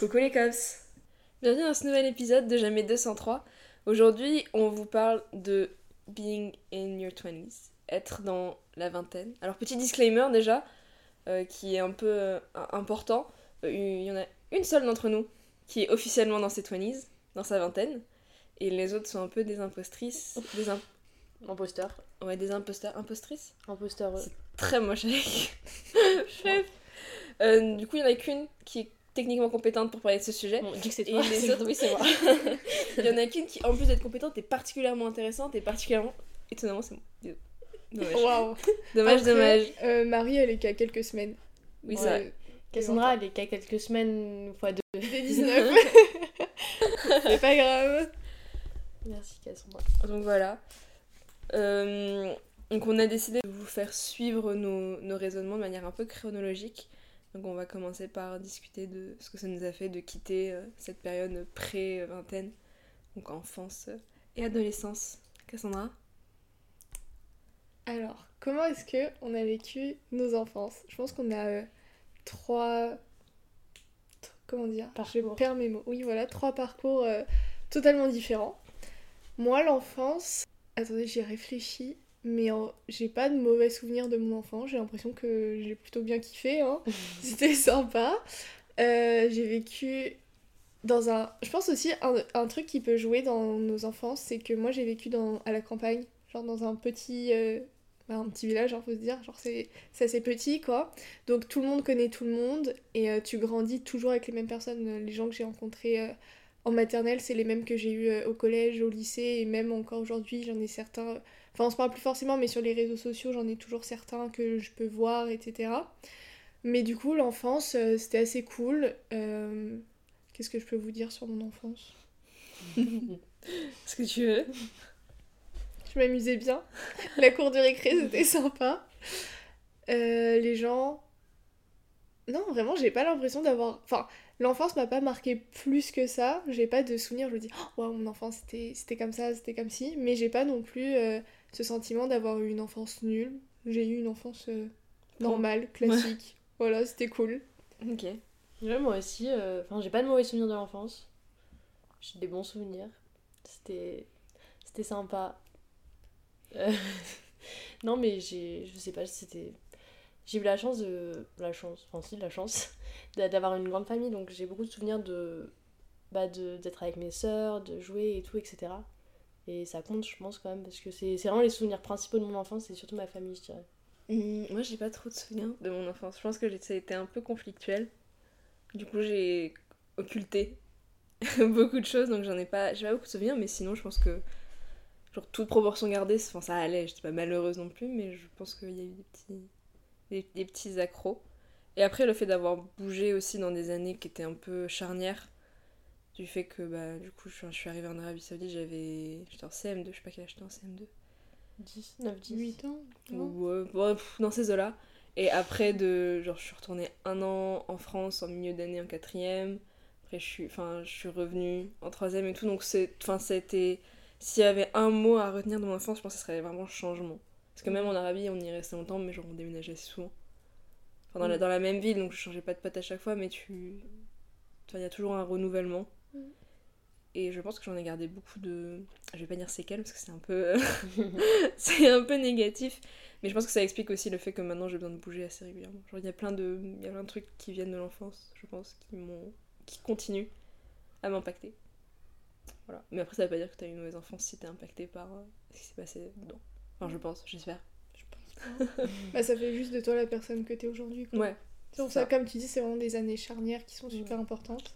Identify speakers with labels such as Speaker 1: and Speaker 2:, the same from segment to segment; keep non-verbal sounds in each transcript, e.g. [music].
Speaker 1: Coucou les cops Bienvenue dans ce nouvel épisode de Jamais 203. Aujourd'hui, on vous parle de being in your 20s, être dans la vingtaine. Alors, petit disclaimer déjà, euh, qui est un peu euh, important. Euh, Il y en a une seule d'entre nous qui est officiellement dans ses 20s, dans sa vingtaine, et les autres sont un peu des impostrices, des imp-
Speaker 2: Imposteur.
Speaker 1: ouais, des imposteurs, impostrices
Speaker 2: Imposteur. euh,
Speaker 1: Très moche avec. Chef. [laughs] Euh, du coup, il y en a qu'une qui est techniquement compétente pour parler de ce sujet.
Speaker 2: Bon, dis que c'est
Speaker 1: Et
Speaker 2: toi.
Speaker 1: les
Speaker 2: c'est-
Speaker 1: autres-
Speaker 2: oui, c'est moi. [laughs]
Speaker 1: Il y en a qu'une qui, en plus d'être compétente, est particulièrement intéressante et particulièrement. Étonnamment, c'est moi. Dommage.
Speaker 3: Waouh.
Speaker 1: Dommage,
Speaker 3: Après,
Speaker 1: dommage.
Speaker 3: euh, Marie, elle est qu'à quelques semaines.
Speaker 1: Oui,
Speaker 2: Ouais.
Speaker 1: vrai.
Speaker 2: Cassandra, elle est qu'à quelques semaines fois deux.
Speaker 3: Dès 19. c'est pas grave.
Speaker 2: Merci Cassandra.
Speaker 1: Donc voilà. Euh, donc on a décidé de vous faire suivre nos, nos raisonnements de manière un peu chronologique. Donc on va commencer par discuter de ce que ça nous a fait de quitter euh, cette période pré-vingtaine, donc enfance euh, et adolescence. Cassandra?
Speaker 3: Alors, comment est-ce que on a vécu nos enfances? Je pense qu'on a euh, trois. Comment dire? Je
Speaker 2: Parcours.
Speaker 3: perds mes mots. Oui, voilà, trois parcours euh, totalement différents. Moi, l'enfance. Attendez, j'y réfléchis. Mais en- j'ai pas de mauvais souvenirs de mon enfance. J'ai l'impression que j'ai plutôt bien kiffé. Hein. [laughs] [laughs] C'était sympa. Euh, j'ai vécu dans un. Je pense aussi un, un truc qui peut jouer dans nos enfances, c'est que moi j'ai vécu dans, à la campagne, genre dans un petit. euh, bah, un petit village, hein, faut se dire, genre c'est assez petit quoi. Donc tout le monde connaît tout le monde et euh, tu grandis toujours avec les mêmes personnes. Les gens que j'ai rencontrés euh, en maternelle, c'est les mêmes que j'ai eu euh, au collège, au lycée et même encore aujourd'hui, j'en ai certains. Enfin, on se parle plus forcément, mais sur les réseaux sociaux, j'en ai toujours certains que je peux voir, etc. Mais du coup, l'enfance, euh, c'était assez cool. Euh, Qu'est-ce que je peux vous dire sur mon enfance?
Speaker 1: Ce que tu veux.
Speaker 3: Je m'amusais bien. La cour de récré, c'était sympa. Euh, les gens. Non, vraiment, j'ai pas l'impression d'avoir. Enfin, l'enfance m'a pas marqué plus que ça. J'ai pas de souvenirs. Je me dis, oh, wow, mon enfance, c'était c'était comme ça, c'était comme ci. Mais j'ai pas non plus euh, ce sentiment d'avoir eu une enfance nulle. J'ai eu une enfance euh, normale, classique. [laughs] Voilà, c'était cool.
Speaker 1: Ok.
Speaker 2: Ouais, moi aussi, euh, enfin, j'ai pas de mauvais souvenirs de l'enfance. J'ai des bons souvenirs. C'était c'était sympa. Euh, [laughs] non, mais j'ai je sais pas, c'était j'ai eu la chance de la chance, enfin si, la chance [laughs] d'a- d'avoir une grande famille donc j'ai beaucoup de souvenirs de bah de d'être avec mes sœurs, de jouer et tout etc. Et ça compte, je pense quand même parce que c'est vraiment les souvenirs principaux de mon enfance, c'est surtout ma famille, je dirais.
Speaker 1: Hum, Moi, j'ai pas trop de souvenirs de mon enfance. Je pense que ça a été un peu conflictuel. Du coup, j'ai occulté [laughs] beaucoup de choses, donc j'en ai pas, j'ai pas beaucoup de souvenirs, mais sinon, je pense que, genre, toute proportion gardée, enfin, ça allait. J'étais pas malheureuse non plus, mais je pense qu'il y a eu des petits, des, des petits accros. Et après, le fait d'avoir bougé aussi dans des années qui étaient un peu charnières, du fait que, bah, du coup, je, je suis arrivée en Arabie Saoudite, j'avais, j'étais en CM2, je sais pas quel âge j'étais en CM2.
Speaker 2: 10, 9, 10.
Speaker 3: 8 ans non
Speaker 1: Ou, euh, ouais, pff, dans ces eaux-là. Et après, de, genre, je suis retournée un an en France en milieu d'année en quatrième. Après, je suis, enfin, je suis revenue en troisième et tout. Donc, c'est, enfin, ça a été... S'il y avait un mot à retenir de mon enfance, je pense que ce serait vraiment changement. Parce que même en Arabie, on y restait longtemps, mais genre, on déménageait souvent. Enfin, dans, la,
Speaker 2: Mm.
Speaker 1: dans la même ville, donc je changeais pas de pote à chaque fois, mais tu... Il y a toujours un renouvellement. Et je pense que j'en ai gardé beaucoup de... Je vais pas dire séquelles, parce que c'est un peu... [laughs] c'est un peu négatif. Mais je pense que ça explique aussi le fait que maintenant j'ai besoin de bouger assez régulièrement. Genre il y a plein de, il y a plein de trucs qui viennent de l'enfance, je pense, qui m'ont, qui continuent à m'impacter. Voilà. Mais après ça veut pas dire que t'as eu une mauvaise enfance si t'es impacté par euh, ce qui s'est passé dedans. Enfin je pense, j'espère.
Speaker 3: Je pense [laughs] bah, ça fait juste de toi la personne que t'es aujourd'hui.
Speaker 1: Ouais.
Speaker 3: C'est ça,
Speaker 1: ça.
Speaker 3: comme tu dis, c'est vraiment des années charnières qui sont super importantes.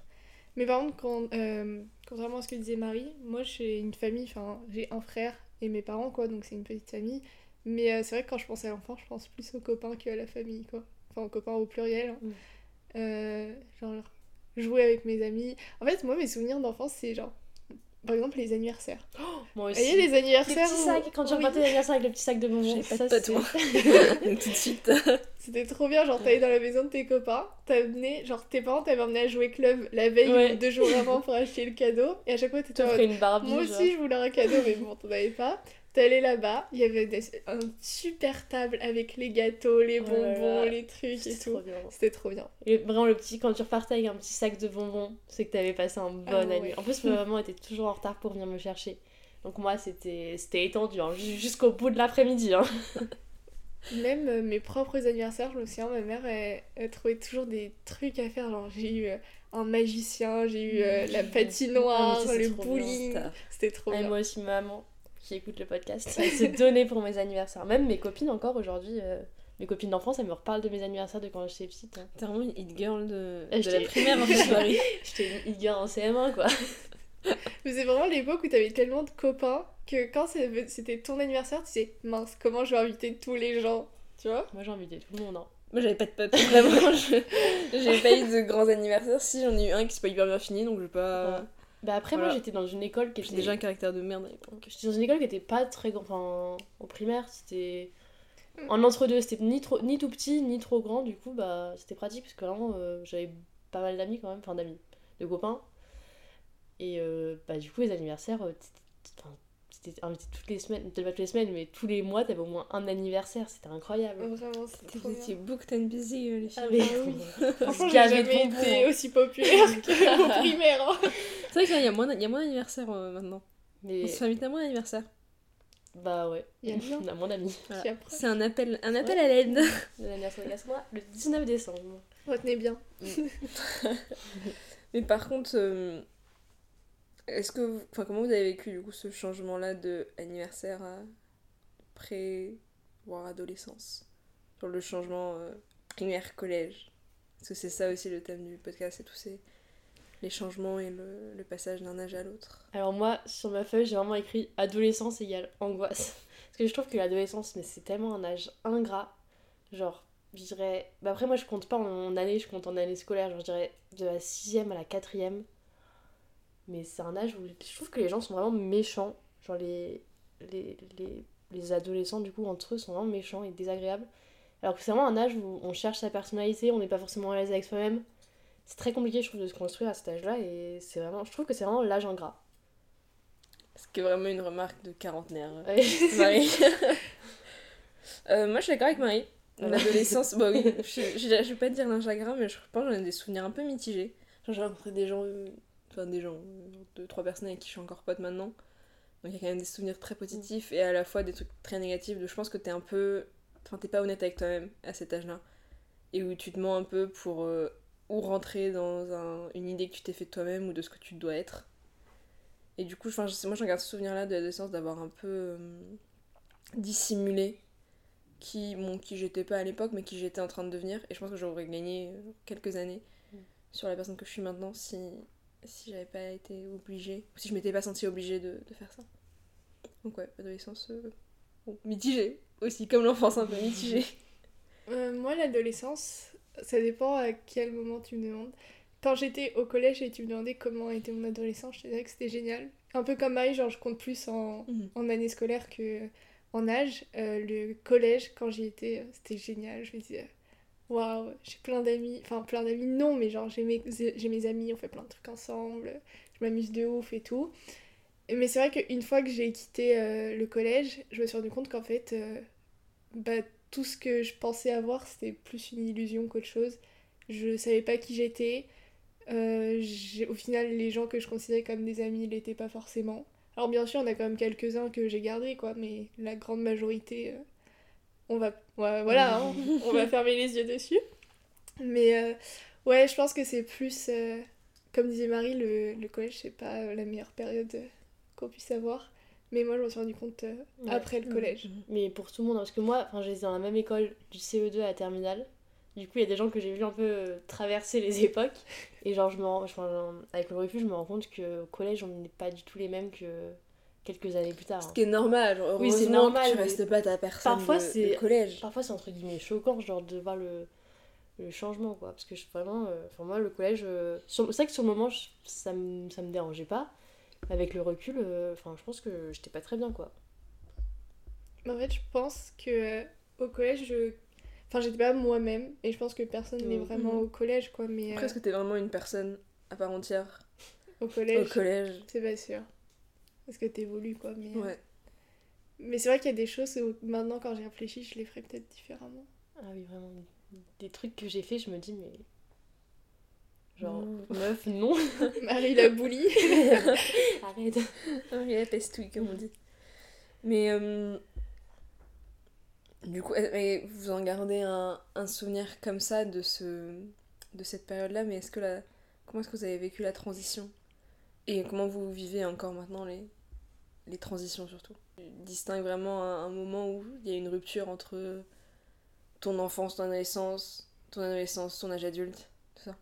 Speaker 3: Mais par contre, quand, euh, contrairement à ce que disait Marie, moi j'ai une famille, enfin j'ai un frère et mes parents, quoi, donc c'est une petite famille. Mais euh, c'est vrai que quand je pense à l'enfant, je pense plus aux copains qu'à la famille, quoi. Enfin, aux copains au pluriel. hein.
Speaker 2: Mm.
Speaker 3: Euh, genre, jouer avec mes amis. En fait, moi, mes souvenirs d'enfance, c'est genre, par exemple, les anniversaires. [gasps]
Speaker 2: Moi
Speaker 3: Vous
Speaker 2: aussi.
Speaker 3: voyez, les
Speaker 2: Les
Speaker 3: anniversaires.
Speaker 2: petits
Speaker 3: où-
Speaker 2: sacs, quand tu
Speaker 3: oui.
Speaker 2: repartais l'anniversaire avec le petit sac de bonbons.
Speaker 1: J'avais pas
Speaker 2: ça,
Speaker 1: de moi. Donc [laughs] [laughs] tout de suite. [laughs]
Speaker 3: C'était trop bien, genre t'allais dans la maison de tes copains, t'amenais, genre tes parents t'avaient emmené à jouer club la veille
Speaker 2: Ouais.
Speaker 3: ou deux jours avant pour acheter le cadeau, et à chaque fois t'étais en
Speaker 2: T'offrais
Speaker 3: mode,
Speaker 2: une Barbie.
Speaker 3: moi
Speaker 2: genre.
Speaker 3: aussi je voulais un cadeau, mais bon t'en avais pas. T'allais là-bas, il y avait des, un super table avec les gâteaux, les
Speaker 2: Oh
Speaker 3: bonbons, les trucs et
Speaker 2: C'était
Speaker 3: tout.
Speaker 2: trop bien.
Speaker 3: C'était trop bien.
Speaker 2: Et vraiment, le petit, quand tu repartais avec un petit sac de bonbons, c'est que t'avais passé un bon
Speaker 3: Ah
Speaker 2: année.
Speaker 3: ouais.
Speaker 2: En plus, ma maman était toujours en retard pour venir me chercher. Donc moi, c'était étendu, hein, ju- jusqu'au bout de l'après-midi. Hein. [laughs]
Speaker 3: Même euh, mes propres anniversaires, je me souviens, ma mère, elle, elle trouvait toujours des trucs à faire. Genre, j'ai eu euh, un magicien, j'ai eu euh, la patinoire,
Speaker 2: Ah,
Speaker 3: le
Speaker 2: trop bien,
Speaker 3: bowling. C'était trop
Speaker 2: Et
Speaker 3: bien.
Speaker 2: moi aussi, ma maman, qui écoute le podcast, elle s'est donnée pour mes anniversaires. Même mes copines, encore aujourd'hui, euh, mes copines d'enfance, elles me reparlent de mes anniversaires de quand j'étais petite. hein.
Speaker 1: T'es vraiment une hit girl de,
Speaker 2: Ah,
Speaker 1: de la primaire en fait, Marie.
Speaker 2: J'étais une hit girl en CM1, quoi.
Speaker 3: Mais c'est vraiment l'époque où t'avais tellement de copains que quand c'est- c'était ton anniversaire, tu sais, mince, comment je vais inviter tous les gens Tu vois?
Speaker 2: Moi, j'ai invité tout le monde. Hein.
Speaker 1: Moi j'avais pas de potes, vraiment. je- J'ai pas eu de grands anniversaires. Si j'en ai eu un qui s'est pas hyper bien fini, donc je vais pas.
Speaker 2: Ouais. Bah après, moi, j'étais dans une école qui était...
Speaker 1: déjà un caractère de merde à l'époque.
Speaker 2: J'étais dans une école qui était pas très grande. Enfin, au primaire, c'était. En entre-deux, c'était ni, trop... ni tout petit, ni trop grand. Du coup, bah, c'était pratique parce que vraiment, euh, j'avais pas mal d'amis quand même. Enfin, d'amis, de copains. Et euh, bah, du coup, les anniversaires, euh, t'étais- invité toutes les semaines. Peut-être pas toutes les semaines, mais tous les mois, t'avais au moins un anniversaire. C'était incroyable.
Speaker 3: Vraiment, c'était trop
Speaker 1: Vous
Speaker 3: bien.
Speaker 1: étiez booked and busy, euh, les filles.
Speaker 2: Ah, mais.
Speaker 3: Ah oui. Franchement, j'ai jamais été aussi populaire [laughs] qu'au primaire. hein.
Speaker 1: C'est vrai qu'il y a moins, il y a moins d'anniversaires euh, maintenant.
Speaker 2: Mais.
Speaker 1: On se fait inviter à moins d'anniversaires.
Speaker 2: Bah ouais.
Speaker 3: Il y a bien. [laughs]
Speaker 2: On a.
Speaker 1: Voilà.
Speaker 3: Qui approche.
Speaker 1: C'est un appel, un appel à l'aide.
Speaker 2: L'anniversaire de Gaston, le 19 décembre.
Speaker 3: Retenez bien. [laughs]
Speaker 1: Mais par contre, euh, est-ce que, vous- enfin, comment vous avez vécu du coup ce changement-là de anniversaire à pré, voire adolescence, sur le changement euh, primaire collège, parce que c'est ça aussi le thème du podcast, c'est tous ces les changements et le, le passage d'un âge à l'autre.
Speaker 2: Alors moi, sur ma feuille, j'ai vraiment écrit adolescence égale angoisse. [laughs] Parce que je trouve que l'adolescence, mais c'est tellement un âge ingrat. Genre, je dirais... Bah après, moi, je compte pas en année, je compte en année scolaire. Genre, je dirais de la sixième à la quatrième. Mais c'est un âge où je trouve que les gens sont vraiment méchants. Genre, les, les, les, les adolescents, du coup, entre eux, sont vraiment méchants et désagréables. Alors que c'est vraiment un âge où on cherche sa personnalité, on n'est pas forcément à l'aise avec soi-même. C'est très compliqué, je trouve, de se construire à cet âge-là. Et c'est vraiment... Je trouve que c'est vraiment l'âge ingrat.
Speaker 1: Ce qui est vraiment une remarque de quarantenaire. euh,
Speaker 2: Ouais.
Speaker 1: Marie. [laughs] Euh, moi, je suis d'accord avec Marie. L'adolescence, bah oui, je, je, je vais pas dire l'un chagrin, mais je pense que j'en ai des souvenirs un peu mitigés. Genre, j'ai rencontré des gens, euh, enfin des gens, deux, trois personnes avec qui je suis encore pote maintenant. Donc il y a quand même des souvenirs très positifs et à la fois des trucs très négatifs de je pense que t'es un peu. Enfin, t'es pas honnête avec toi-même à cet âge-là. Et où tu te mens un peu pour euh, ou rentrer dans un- une idée que tu t'es fait de toi-même ou de ce que tu dois être. Et du coup, moi j'en garde ce souvenir-là de l'adolescence d'avoir un peu euh, dissimulé qui, bon, qui j'étais pas à l'époque, mais qui j'étais en train de devenir. Et je pense que j'aurais gagné euh, quelques années
Speaker 2: Mm.
Speaker 1: sur la personne que je suis maintenant si, si j'avais pas été obligée, ou si je m'étais pas sentie obligée de, de faire ça. Donc ouais, adolescence euh, bon, mitigée aussi, comme l'enfance un peu mitigée. [laughs]
Speaker 3: Euh, moi, l'adolescence, ça dépend à quel moment tu me demandes. Quand j'étais au collège et tu me demandais comment était mon adolescence, je te dirais que c'était génial. Un peu comme Marie, genre je compte plus en,
Speaker 1: Mhm.
Speaker 3: en année scolaire que en âge. Euh, le collège, quand j'y étais, c'était génial. Je me disais, waouh, j'ai plein d'amis. Enfin, plein d'amis, non, mais genre j'ai mes, j'ai mes amis, on fait plein de trucs ensemble. Je m'amuse de ouf et tout. Mais c'est vrai qu'une fois que j'ai quitté euh, le collège, je me suis rendu compte qu'en fait, euh, bah, tout ce que je pensais avoir, c'était plus une illusion qu'autre chose. Je savais pas qui j'étais. Euh, au final, les gens que je considérais comme des amis l'étaient pas forcément. Alors bien sûr, on a quand même quelques-uns que j'ai gardés, quoi, mais la grande majorité, on va, ouais, voilà, hein, on va [laughs] fermer les yeux dessus. Mais euh, ouais, je pense que c'est plus, euh, comme disait Marie, le, le collège, c'est pas euh, la meilleure période qu'on puisse avoir. Mais moi, je m'en suis rendu compte euh,
Speaker 2: Ouais.
Speaker 3: après le collège.
Speaker 2: Mais pour tout le monde, hein, parce que moi, enfin, j'étais dans la même école du CE2 à la terminale. Du coup, il y a des gens que j'ai vu un peu traverser les [laughs] époques. Et genre, je me rends- enfin, avec le recul, je me rends compte qu'au collège, on n'est pas du tout les mêmes que quelques années plus tard.
Speaker 1: Ce
Speaker 2: hein.
Speaker 1: qui est normal, genre,
Speaker 2: Oui, c'est normal,
Speaker 1: que tu restes pas ta personne
Speaker 2: parfois,
Speaker 1: de,
Speaker 2: c'est-
Speaker 1: de collège.
Speaker 2: Parfois, c'est entre guillemets choquant, genre, de voir le, le changement, quoi. Parce que je, vraiment, euh, enfin, moi, le collège, euh, c'est vrai que sur le moment, je- ça me, ça me dérangeait pas. Mais avec le recul, euh, enfin, je pense que j'étais pas très bien, quoi.
Speaker 3: En fait, je pense que euh, au collège, je... Enfin, j'étais pas moi-même, et je pense que personne n'est
Speaker 2: Mhm.
Speaker 3: vraiment au collège, quoi, mais euh,
Speaker 1: Après, est-ce que t'es vraiment une personne à part entière
Speaker 3: au
Speaker 1: au
Speaker 3: collège,
Speaker 1: collège
Speaker 3: c'est pas sûr. Parce que t'évolues, quoi, mais... euh,
Speaker 1: Ouais.
Speaker 3: Mais c'est vrai qu'il y a des choses où maintenant, quand j'y réfléchis, je les ferais peut-être différemment.
Speaker 2: Ah oui, vraiment. Des trucs que j'ai fait, je me dis, mais. Genre,
Speaker 1: Non. [laughs]
Speaker 2: meuf, non. [laughs]
Speaker 3: Marie la boulie. [laughs]
Speaker 2: Arrête.
Speaker 1: Marie la pestouille, comme on dit. Mais euh, du coup, vous en gardez un, un souvenir comme ça de, ce, de cette période-là, mais est-ce que la, comment est-ce que vous avez vécu la transition? Et comment vous vivez encore maintenant les, les transitions surtout? Tu distingues vraiment un, un moment où il y a une rupture entre ton enfance, ton adolescence, ton adolescence, ton âge adulte, tout ça?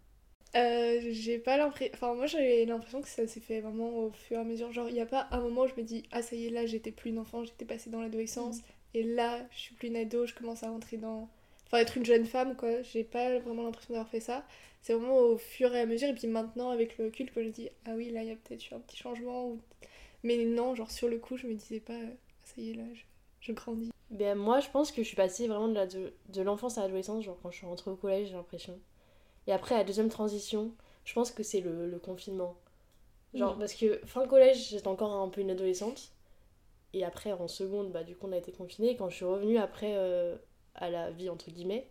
Speaker 3: Euh, j'ai pas l'impression. Enfin, moi j'ai l'impression que ça s'est fait vraiment au fur et à mesure. Genre, il n'y a pas un moment où je me dis, ah ça y est, là j'étais plus une enfant, j'étais passée dans l'adolescence. Et là, je suis plus une ado, je commence à rentrer dans. Enfin, être une jeune femme, quoi. J'ai pas vraiment l'impression d'avoir fait ça. C'est vraiment au fur et à mesure. Et puis maintenant, avec le recul, que je dis, ah oui, là il y a peut-être eu un petit changement. Ou... Mais non, genre sur le coup, je me disais pas, ah, ça y est, là je, je grandis.
Speaker 2: Ben, moi, je pense que je suis passée vraiment de, la- de, de l'enfance à l'adolescence, genre quand je suis rentrée au collège, j'ai l'impression. Et après, la deuxième transition, je pense que c'est le, le confinement. Genre,
Speaker 1: Mm.
Speaker 2: parce que fin collège, j'étais encore un peu une adolescente. Et après, en seconde, bah, du coup, on a été confinés. Et quand je suis revenue après euh, à la vie, entre guillemets,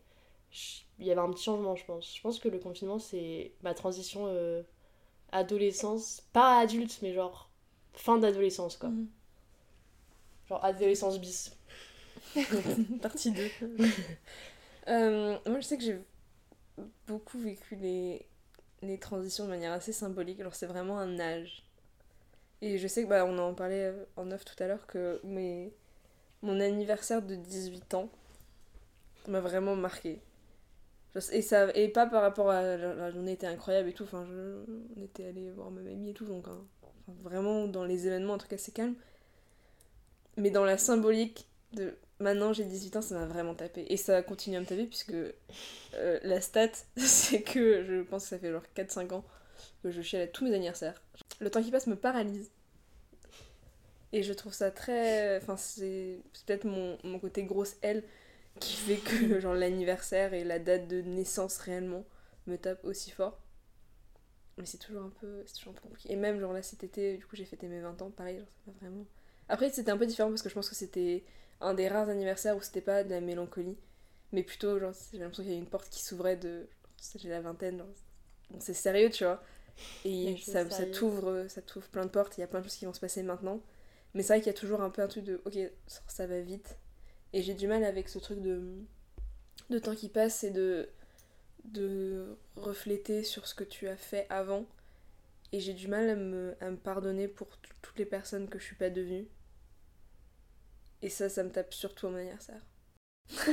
Speaker 2: je- il y avait un petit changement, je pense. Je pense que le confinement, c'est ma transition euh, adolescence, pas adulte, mais genre fin d'adolescence, quoi.
Speaker 1: Mhm.
Speaker 2: Genre adolescence bis. [laughs]
Speaker 1: Partie 2. [laughs] Euh, moi, je sais que j'ai beaucoup vécu les, les transitions de manière assez symbolique. Alors, c'est vraiment un âge. Et je sais que, bah, on en parlait en off tout à l'heure, que mes, mon anniversaire de 18 ans m'a vraiment marqué. Et, ça, et pas par rapport à la, la journée était incroyable et tout. Enfin, je- on était allé voir ma mamie et tout, donc hein, vraiment dans les événements, en tout cas, c'est calme. Mais dans la symbolique de maintenant j'ai 18 ans, ça m'a vraiment tapé. Et ça continue à me taper puisque euh, la stat, [laughs] c'est que je pense que ça fait genre 4-5 ans que je chiale à tous mes anniversaires. Le temps qui passe me paralyse. Et je trouve ça très. Enfin, c'est c'est peut-être mon, mon côté grosse L qui fait que [laughs] genre l'anniversaire et la date de naissance réellement me tapent aussi fort. Mais c'est toujours un peu c'est toujours un peu compliqué. Et même genre là cet été, du coup j'ai fêté mes 20 ans, pareil, genre ça m'a vraiment. Après c'était un peu différent parce que je pense que c'était un des rares anniversaires où c'était pas de la mélancolie, mais plutôt genre j'ai l'impression qu'il y a une porte qui s'ouvrait de j'ai la vingtaine, genre bon, c'est sérieux, tu vois. Et ça, ça t'ouvre ça t'ouvre plein de portes, il y a plein de choses qui vont se passer maintenant. Mais c'est vrai qu'il y a toujours un peu un truc de OK, ça, ça va vite. Et j'ai du mal avec ce truc de de temps qui passe et de de refléter sur ce que tu as fait avant. Et j'ai du mal à me, à me pardonner pour toutes les personnes que je suis pas devenue. Et ça, ça me tape surtout mon anniversaire. [laughs]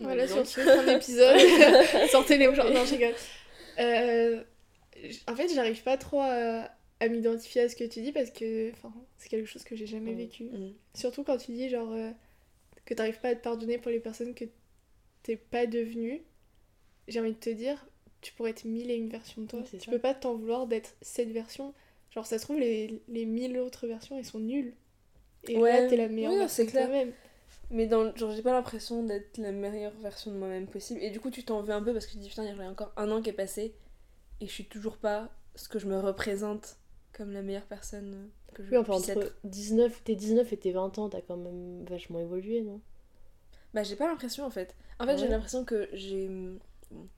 Speaker 3: Voilà,
Speaker 1: Donc.
Speaker 3: sur ce, fin d'épisode. Sortez les gens. Non, je rigole. Euh, en fait, j'arrive pas trop à, à m'identifier à ce que tu dis parce que enfin, c'est quelque chose que j'ai jamais
Speaker 2: Mm.
Speaker 3: vécu.
Speaker 1: Mm.
Speaker 3: Surtout quand tu dis genre euh, que t'arrives pas à te pardonner pour les personnes que t'es pas devenue. J'ai envie de te dire, tu pourrais être mille et une versions de toi.
Speaker 2: Oui,
Speaker 3: tu
Speaker 2: ça.
Speaker 3: peux pas t'en vouloir d'être cette version. Genre, ça se trouve, les, les mille autres versions, elles sont nulles. Et
Speaker 1: Ouais.
Speaker 3: là, t'es la meilleure
Speaker 1: Oui, c'est
Speaker 3: de
Speaker 1: clair.
Speaker 3: toi-même.
Speaker 1: Mais dans, genre, j'ai pas l'impression d'être la meilleure version de moi-même possible. Et du coup, tu t'en veux un peu parce que tu te dis putain, il y a encore un an qui est passé et je suis toujours pas ce que je me représente comme la meilleure personne que je
Speaker 2: Oui, enfin, entre
Speaker 1: être.
Speaker 2: 19, tes 19 et tes 20 ans, t'as quand même vachement évolué, non?
Speaker 1: Bah, j'ai pas l'impression en fait. En fait, j'ai l'impression que j'ai. bon.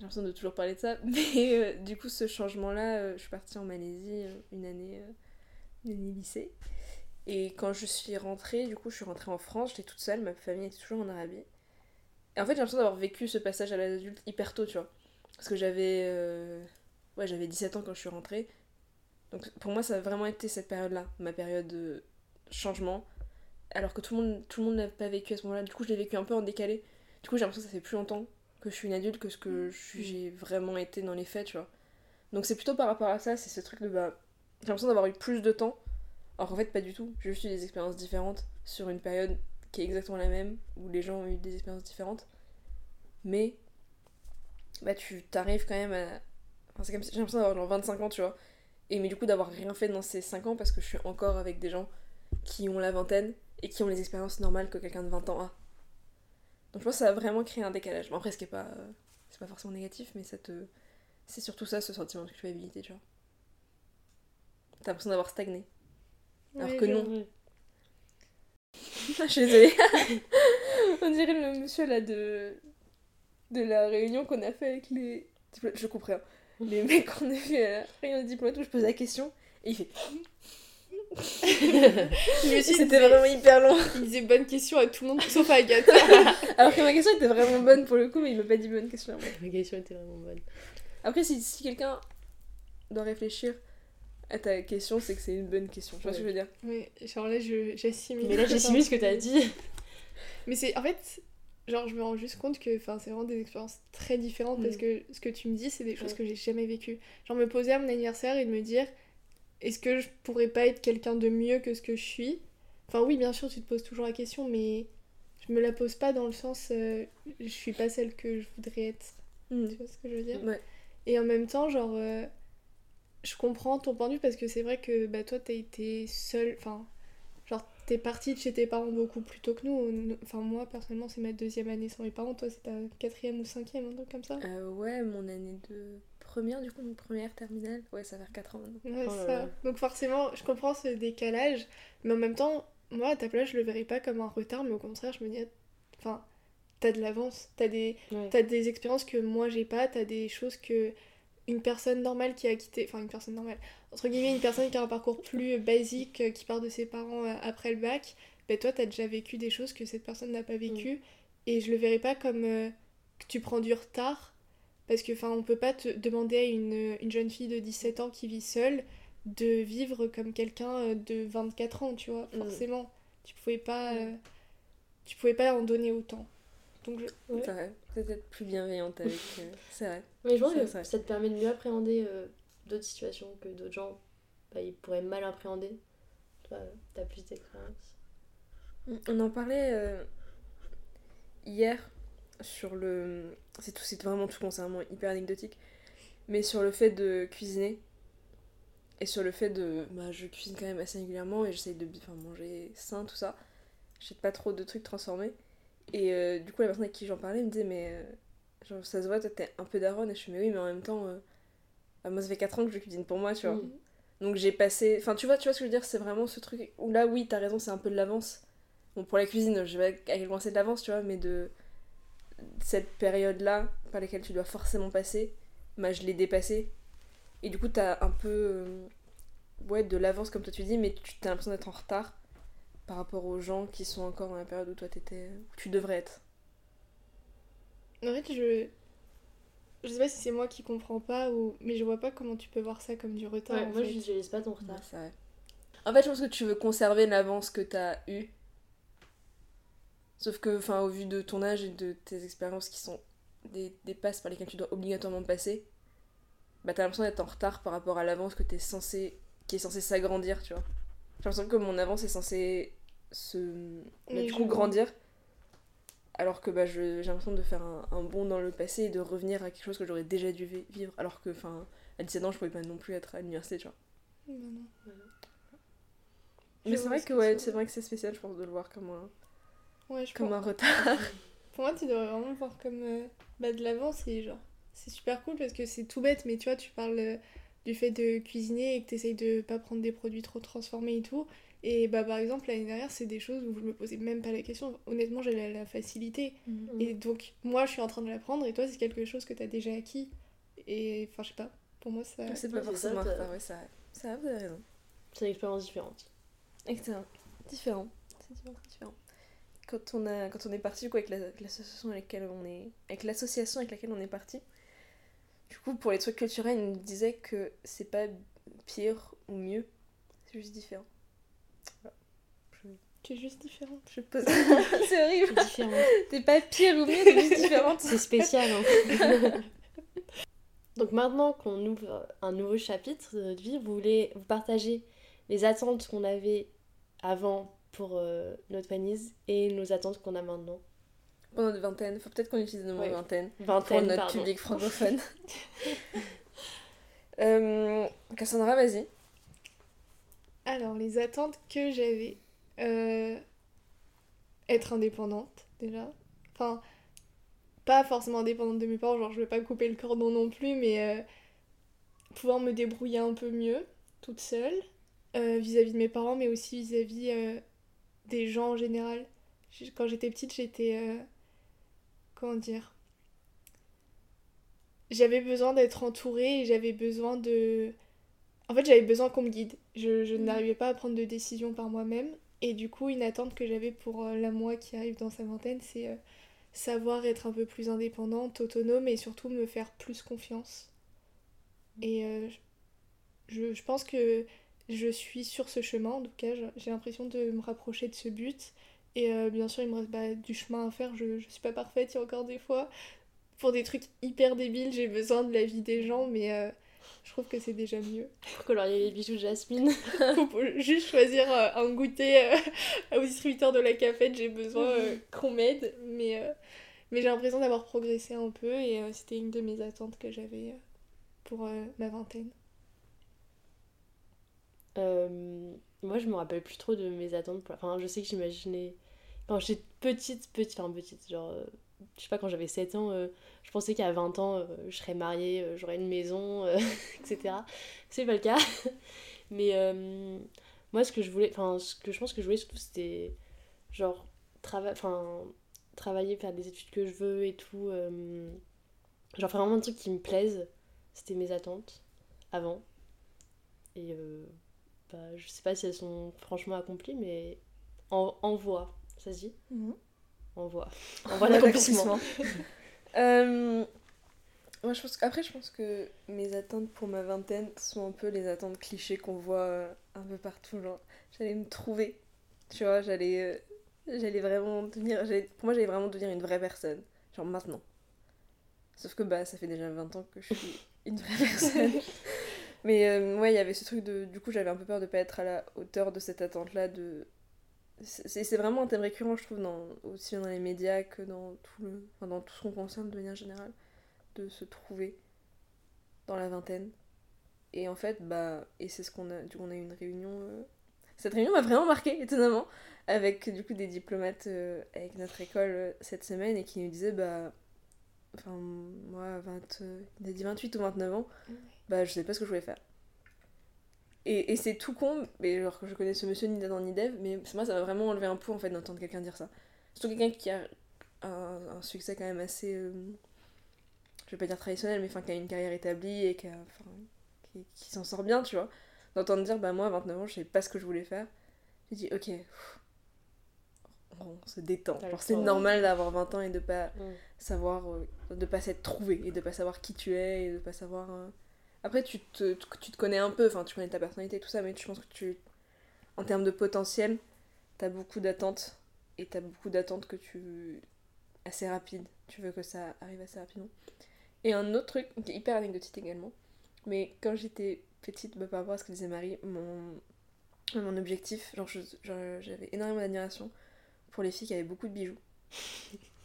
Speaker 1: J'ai l'impression de toujours parler de ça, [laughs] mais euh, du coup, ce changement-là, euh, je suis partie en Malaisie euh, une année, une année lycée. Et quand je suis rentrée, du coup, je suis rentrée en France, j'étais toute seule, ma famille était toujours en Arabie. Et en fait, j'ai l'impression d'avoir vécu ce passage à l'âge adulte hyper tôt, tu vois. Parce que j'avais. Ouais, j'avais 17 ans quand je suis rentrée. Donc pour moi, ça a vraiment été cette période-là, ma période de changement. Alors que tout le monde tout le monde n'a pas vécu à ce moment-là. Du coup, je l'ai vécu un peu en décalé. Du coup, j'ai l'impression que ça fait plus longtemps que je suis une adulte que ce que suis- j'ai vraiment été dans les faits, tu vois. Donc c'est plutôt par rapport à ça, c'est ce truc de bah. J'ai l'impression d'avoir eu plus de temps. Alors qu'en fait, pas du tout. J'ai juste eu des expériences différentes sur une période qui est exactement la même, où les gens ont eu des expériences différentes. Mais. Bah, tu t'arrives quand même à. Enfin, c'est comme si j'ai l'impression d'avoir genre 25 ans, tu vois. Et mais du coup, d'avoir rien fait dans ces 5 ans parce que je suis encore avec des gens qui ont la vingtaine et qui ont les expériences normales que quelqu'un de 20 ans a. Donc je pense que ça a vraiment créé un décalage. Bon, après, ce qui est pas, c'est pas forcément négatif, mais ça te... c'est surtout ça, ce sentiment de culpabilité, tu vois. T'as l'impression d'avoir stagné. Alors que non. [laughs] Je suis désolée. [laughs] On dirait le monsieur là de, de la réunion qu'on a fait avec les. Je comprends. Les mecs qu'on a fait à la réunion des diplomates où je pose la question et il fait. [laughs]
Speaker 3: Je me suis dit,
Speaker 1: C'était vraiment hyper long.
Speaker 3: il disait bonne question à tout le monde sauf à Agathe. [laughs]
Speaker 1: Alors que ma question était vraiment bonne pour le coup, mais il m'a pas dit bonne question. [laughs]
Speaker 2: Ma question était vraiment bonne.
Speaker 1: Après, si, si quelqu'un doit réfléchir à ta question, c'est que c'est une bonne question. Tu vois ce que je veux dire?
Speaker 3: Oui, genre là, je- j'assimile.
Speaker 2: Mais là, j'ai simulé ce que t'as dit.
Speaker 3: Mais c'est en fait, genre je me rends juste compte que enfin c'est vraiment des expériences très différentes parce
Speaker 2: Mm.
Speaker 3: que ce que tu me dis c'est des choses que j'ai jamais vécues. Genre me poser à mon anniversaire et de me dire est-ce que je pourrais pas être quelqu'un de mieux que ce que je suis? Enfin oui, bien sûr, tu te poses toujours la question mais je me la pose pas dans le sens euh, je suis pas celle que je voudrais être. Tu vois ce que je veux dire?
Speaker 1: Ouais.
Speaker 3: Et en même temps, genre, euh, je comprends ton point de vue parce que c'est vrai que bah, toi, t'as été seule. Enfin, t'es partie de chez tes parents beaucoup plus tôt que nous. Enfin, moi, personnellement, c'est ma deuxième année sans mes parents. Toi, c'est ta quatrième ou cinquième, un truc comme ça.
Speaker 1: Euh, ouais, mon année de première, du coup, mon première terminale. Ouais, ça va faire 4 ans maintenant.
Speaker 3: Ouais,
Speaker 2: Oh là
Speaker 3: ça.
Speaker 2: là.
Speaker 3: Donc, forcément, je comprends ce décalage. Mais en même temps, moi, à ta place, je le verrais pas comme un retard. Mais au contraire, je me dis, enfin, t'as de l'avance. T'as des.
Speaker 2: Ouais.
Speaker 3: T'as des expériences que moi j'ai pas, t'as des choses que une personne normale qui a quitté, enfin une personne normale, entre guillemets une personne qui a un parcours plus basique, euh, qui part de ses parents euh, après le bac, ben toi t'as déjà vécu des choses que cette personne n'a pas vécues et je le verrais pas comme euh, que tu prends du retard parce que enfin on peut pas te demander à une, une jeune fille de 17 ans qui vit seule de vivre comme quelqu'un euh, de 24 ans, tu vois,
Speaker 1: Mm.
Speaker 3: forcément. Tu pouvais pas euh, tu pouvais pas en donner autant. Donc je-
Speaker 2: Ouais.
Speaker 1: C'est vrai, peut-être plus bienveillante avec. euh, c'est vrai.
Speaker 2: Mais je pense que
Speaker 1: vrai.
Speaker 2: ça te permet de mieux appréhender euh, d'autres situations que d'autres gens bah, ils pourraient mal appréhender. Toi, t'as plus d'expérience.
Speaker 1: On en parlait euh, hier sur le. C'est tout, c'est vraiment tout concernant hyper anecdotique. Mais sur le fait de cuisiner. Et sur le fait de. Bah, je cuisine quand même assez régulièrement et j'essaye de enfin, manger sain, tout ça. J'ai pas trop de trucs transformés. Et euh, du coup, la personne avec qui j'en parlais me disait, mais. euh, genre, ça se voit, toi, t'es un peu daronne. Et je suis, mais oui, mais en même temps. euh, bah, moi, ça fait 4 ans que je cuisine pour moi, tu vois. Donc j'ai passé. Enfin, tu vois, tu vois ce que je veux dire, c'est vraiment ce truc où là, oui, t'as raison, c'est un peu de l'avance. Bon, pour la cuisine, je vais à quel point c'est de l'avance, tu vois, mais de cette période-là par laquelle tu dois forcément passer, bah, je l'ai dépassée. Et du coup, t'as un peu. Ouais, de l'avance, comme toi tu dis, mais tu as l'impression d'être en retard par rapport aux gens qui sont encore dans la période où toi t'étais. où tu devrais être.
Speaker 3: En fait, je. Je sais pas si c'est moi qui comprends pas, ou... mais je vois pas comment tu peux voir ça comme du retard.
Speaker 2: Ouais,
Speaker 3: en
Speaker 2: moi,
Speaker 3: fait.
Speaker 2: je visualise pas ton retard.
Speaker 1: Ouais, c'est vrai. En fait, je pense que tu veux conserver l'avance que t'as eue. Sauf que, enfin, au vu de ton âge et de tes expériences qui sont des, des passes par lesquelles tu dois obligatoirement passer, bah t'as l'impression d'être en retard par rapport à l'avance que t'es censé. qui est censé s'agrandir, tu vois. J'ai l'impression que mon avance est censé se. bah,
Speaker 3: Oui,
Speaker 1: du coup, grandir. Alors que bah, je- j'ai l'impression de faire un, un bond dans le passé et de revenir à quelque chose que j'aurais déjà dû vi- vivre. Alors que, enfin, à 17 ans, je pouvais pas non plus être à l'université, tu vois.
Speaker 3: Non, non.
Speaker 1: Mais c'est vrai que ouais,
Speaker 3: c'est.
Speaker 1: c'est vrai que c'est spécial, je pense, de le voir comme un,
Speaker 3: Ouais, je
Speaker 1: comme
Speaker 3: pense.
Speaker 1: un retard. [laughs]
Speaker 3: Pour moi, tu devrais vraiment le voir comme euh, bah, de l'avance et genre. C'est super cool parce que c'est tout bête, mais tu vois, tu parles euh, du fait de cuisiner et que tu essayes de pas prendre des produits trop transformés et tout. Et bah, par exemple, l'année dernière, c'est des choses où je me posais même pas la question. Honnêtement, j'allais à la facilité.
Speaker 2: Mm.
Speaker 3: Et donc, moi, je suis en train de l'apprendre et toi, c'est quelque chose que tu as déjà acquis. Et enfin, je sais pas, pour moi, ça.
Speaker 1: c'est pas
Speaker 2: c'est
Speaker 1: forcément
Speaker 2: ça,
Speaker 1: ouais, ça, ça vous avez raison.
Speaker 2: C'est une expérience différente.
Speaker 1: Excellent. Différent. C'est différent, différent. Quand on, a, quand on est parti du coup, avec la- l'association avec laquelle on est. Avec l'association avec laquelle on est parti, du coup, pour les trucs culturels, ils nous disaient que c'est pas pire ou mieux, c'est juste différent.
Speaker 3: Tu es juste différente.
Speaker 1: je pose. [laughs] c'est horrible. T'es pas pire ou mieux, t'es juste différente.
Speaker 2: C'est spécial. hein. [laughs] Donc maintenant qu'on ouvre un nouveau chapitre de notre vie, vous voulez vous partager les attentes qu'on avait avant pour euh, notre vanise et nos attentes qu'on a maintenant.
Speaker 1: Pour notre vingtaine, faut peut-être qu'on utilise le mot
Speaker 2: Ouais.
Speaker 1: vingtaine.
Speaker 2: Vingtaine,
Speaker 1: pour notre
Speaker 2: pardon.
Speaker 1: public francophone. [laughs] euh, Cassandra, vas-y.
Speaker 3: Alors, les attentes que j'avais. Euh, être indépendante, déjà. Enfin, pas forcément indépendante de mes parents, genre je vais pas couper le cordon non plus, mais euh, pouvoir me débrouiller un peu mieux, toute seule, euh, vis-à-vis de mes parents, mais aussi vis-à-vis des gens en général. Quand j'étais petite, j'étais. comment dire? J'avais besoin d'être entourée et j'avais besoin de. En fait, j'avais besoin qu'on me guide. Je, je
Speaker 1: Mhm.
Speaker 3: n'arrivais pas à prendre de décision par moi-même. Et du coup, une attente que j'avais pour euh, la moi qui arrive dans sa vingtaine, c'est euh, savoir être un peu plus indépendante, autonome et surtout me faire plus confiance. Et euh, je, je pense que je suis sur ce chemin, en tout cas, j'ai l'impression de me rapprocher de ce but. Et euh, bien sûr, il me reste bah, du chemin à faire, je, je suis pas parfaite, il y a encore des fois. Pour des trucs hyper débiles, j'ai besoin de l'avis des gens, mais euh, je trouve que c'est déjà mieux.
Speaker 2: Pour colorier les bijoux de Jasmine. [laughs]
Speaker 3: Faut juste choisir euh, un goûter euh, au distributeur de la cafette, j'ai besoin euh, qu'on m'aide, mais, euh, mais j'ai l'impression d'avoir progressé un peu et euh, c'était une de mes attentes que j'avais pour ma vingtaine.
Speaker 2: Moi, je me rappelle plus trop de mes attentes. pour- Enfin, je sais que j'imaginais. Quand j'étais petite, petite, enfin petite, genre. Je sais pas, quand j'avais 7 ans, euh, je pensais qu'à 20 ans, euh, je serais mariée, euh, j'aurais une maison, [laughs] etc. C'est pas le cas. [laughs] Mais moi, ce que je voulais. Enfin, ce que je pense que je voulais surtout, c'était. Genre. Trava... Travailler, faire des études que je veux et tout. Genre, faire vraiment un truc qui me plaise. C'était mes attentes. Avant. Et. bah, je sais pas si elles sont franchement accomplies, mais en, en voie, ça se dit En voie d'accomplissement.
Speaker 1: Euh, moi, je pense que- Après, je pense que mes attentes pour ma vingtaine sont un peu les attentes clichés qu'on voit euh, un peu partout. Genre, j'allais me trouver, tu vois, j'allais euh, j'allais vraiment devenir. Pour moi, j'allais vraiment devenir une vraie personne. Genre maintenant. Sauf que bah, ça fait déjà 20 ans que je suis [laughs] une vraie personne. Mais euh, ouais, il y avait ce truc de. Du coup, j'avais un peu peur de pas être à la hauteur de cette attente-là. De... C'est c'est vraiment un thème récurrent, je trouve, dans, aussi bien dans les médias que dans tout, le, enfin, dans tout ce qu'on concerne de manière générale, de se trouver dans la vingtaine. Et en fait, bah, et c'est ce qu'on a. Du coup, on a eu une réunion. euh, Cette réunion m'a vraiment marqué, [laughs] étonnamment, avec du coup des diplomates euh, avec notre école euh, cette semaine et qui nous disaient, bah. Enfin, moi, à 20, euh, il a dit 28 ou 29 ans, bah, je sais pas ce que je voulais faire. Et, et c'est tout con, mais alors que je connais ce monsieur ni d'Adam ni d'Ève, mais moi ça m'a vraiment enlevé un peu en fait d'entendre quelqu'un dire ça. Surtout quelqu'un qui a un, un succès quand même assez. euh, je vais pas dire traditionnel, mais enfin qui a une carrière établie et qui, a- qui, qui s'en sort bien, tu vois. D'entendre dire, bah moi à 29 ans, je savais pas ce que je voulais faire. J'ai dit, ok, pff, on se détend. C'est normal d'avoir 20 ans et de pas
Speaker 2: Mm.
Speaker 1: savoir euh, de pas s'être trouvé et de pas savoir qui tu es et de pas savoir euh, après tu te, tu te connais un peu enfin tu connais ta personnalité et tout ça mais je pense que tu en termes de potentiel t'as beaucoup d'attentes et t'as beaucoup d'attentes que tu assez rapide. Tu veux que ça arrive assez rapidement. Et un autre truc qui est hyper anecdotique également mais quand j'étais petite bah, par rapport à ce que disait Marie mon mon objectif genre j'avais énormément d'admiration pour les filles qui avaient beaucoup de bijoux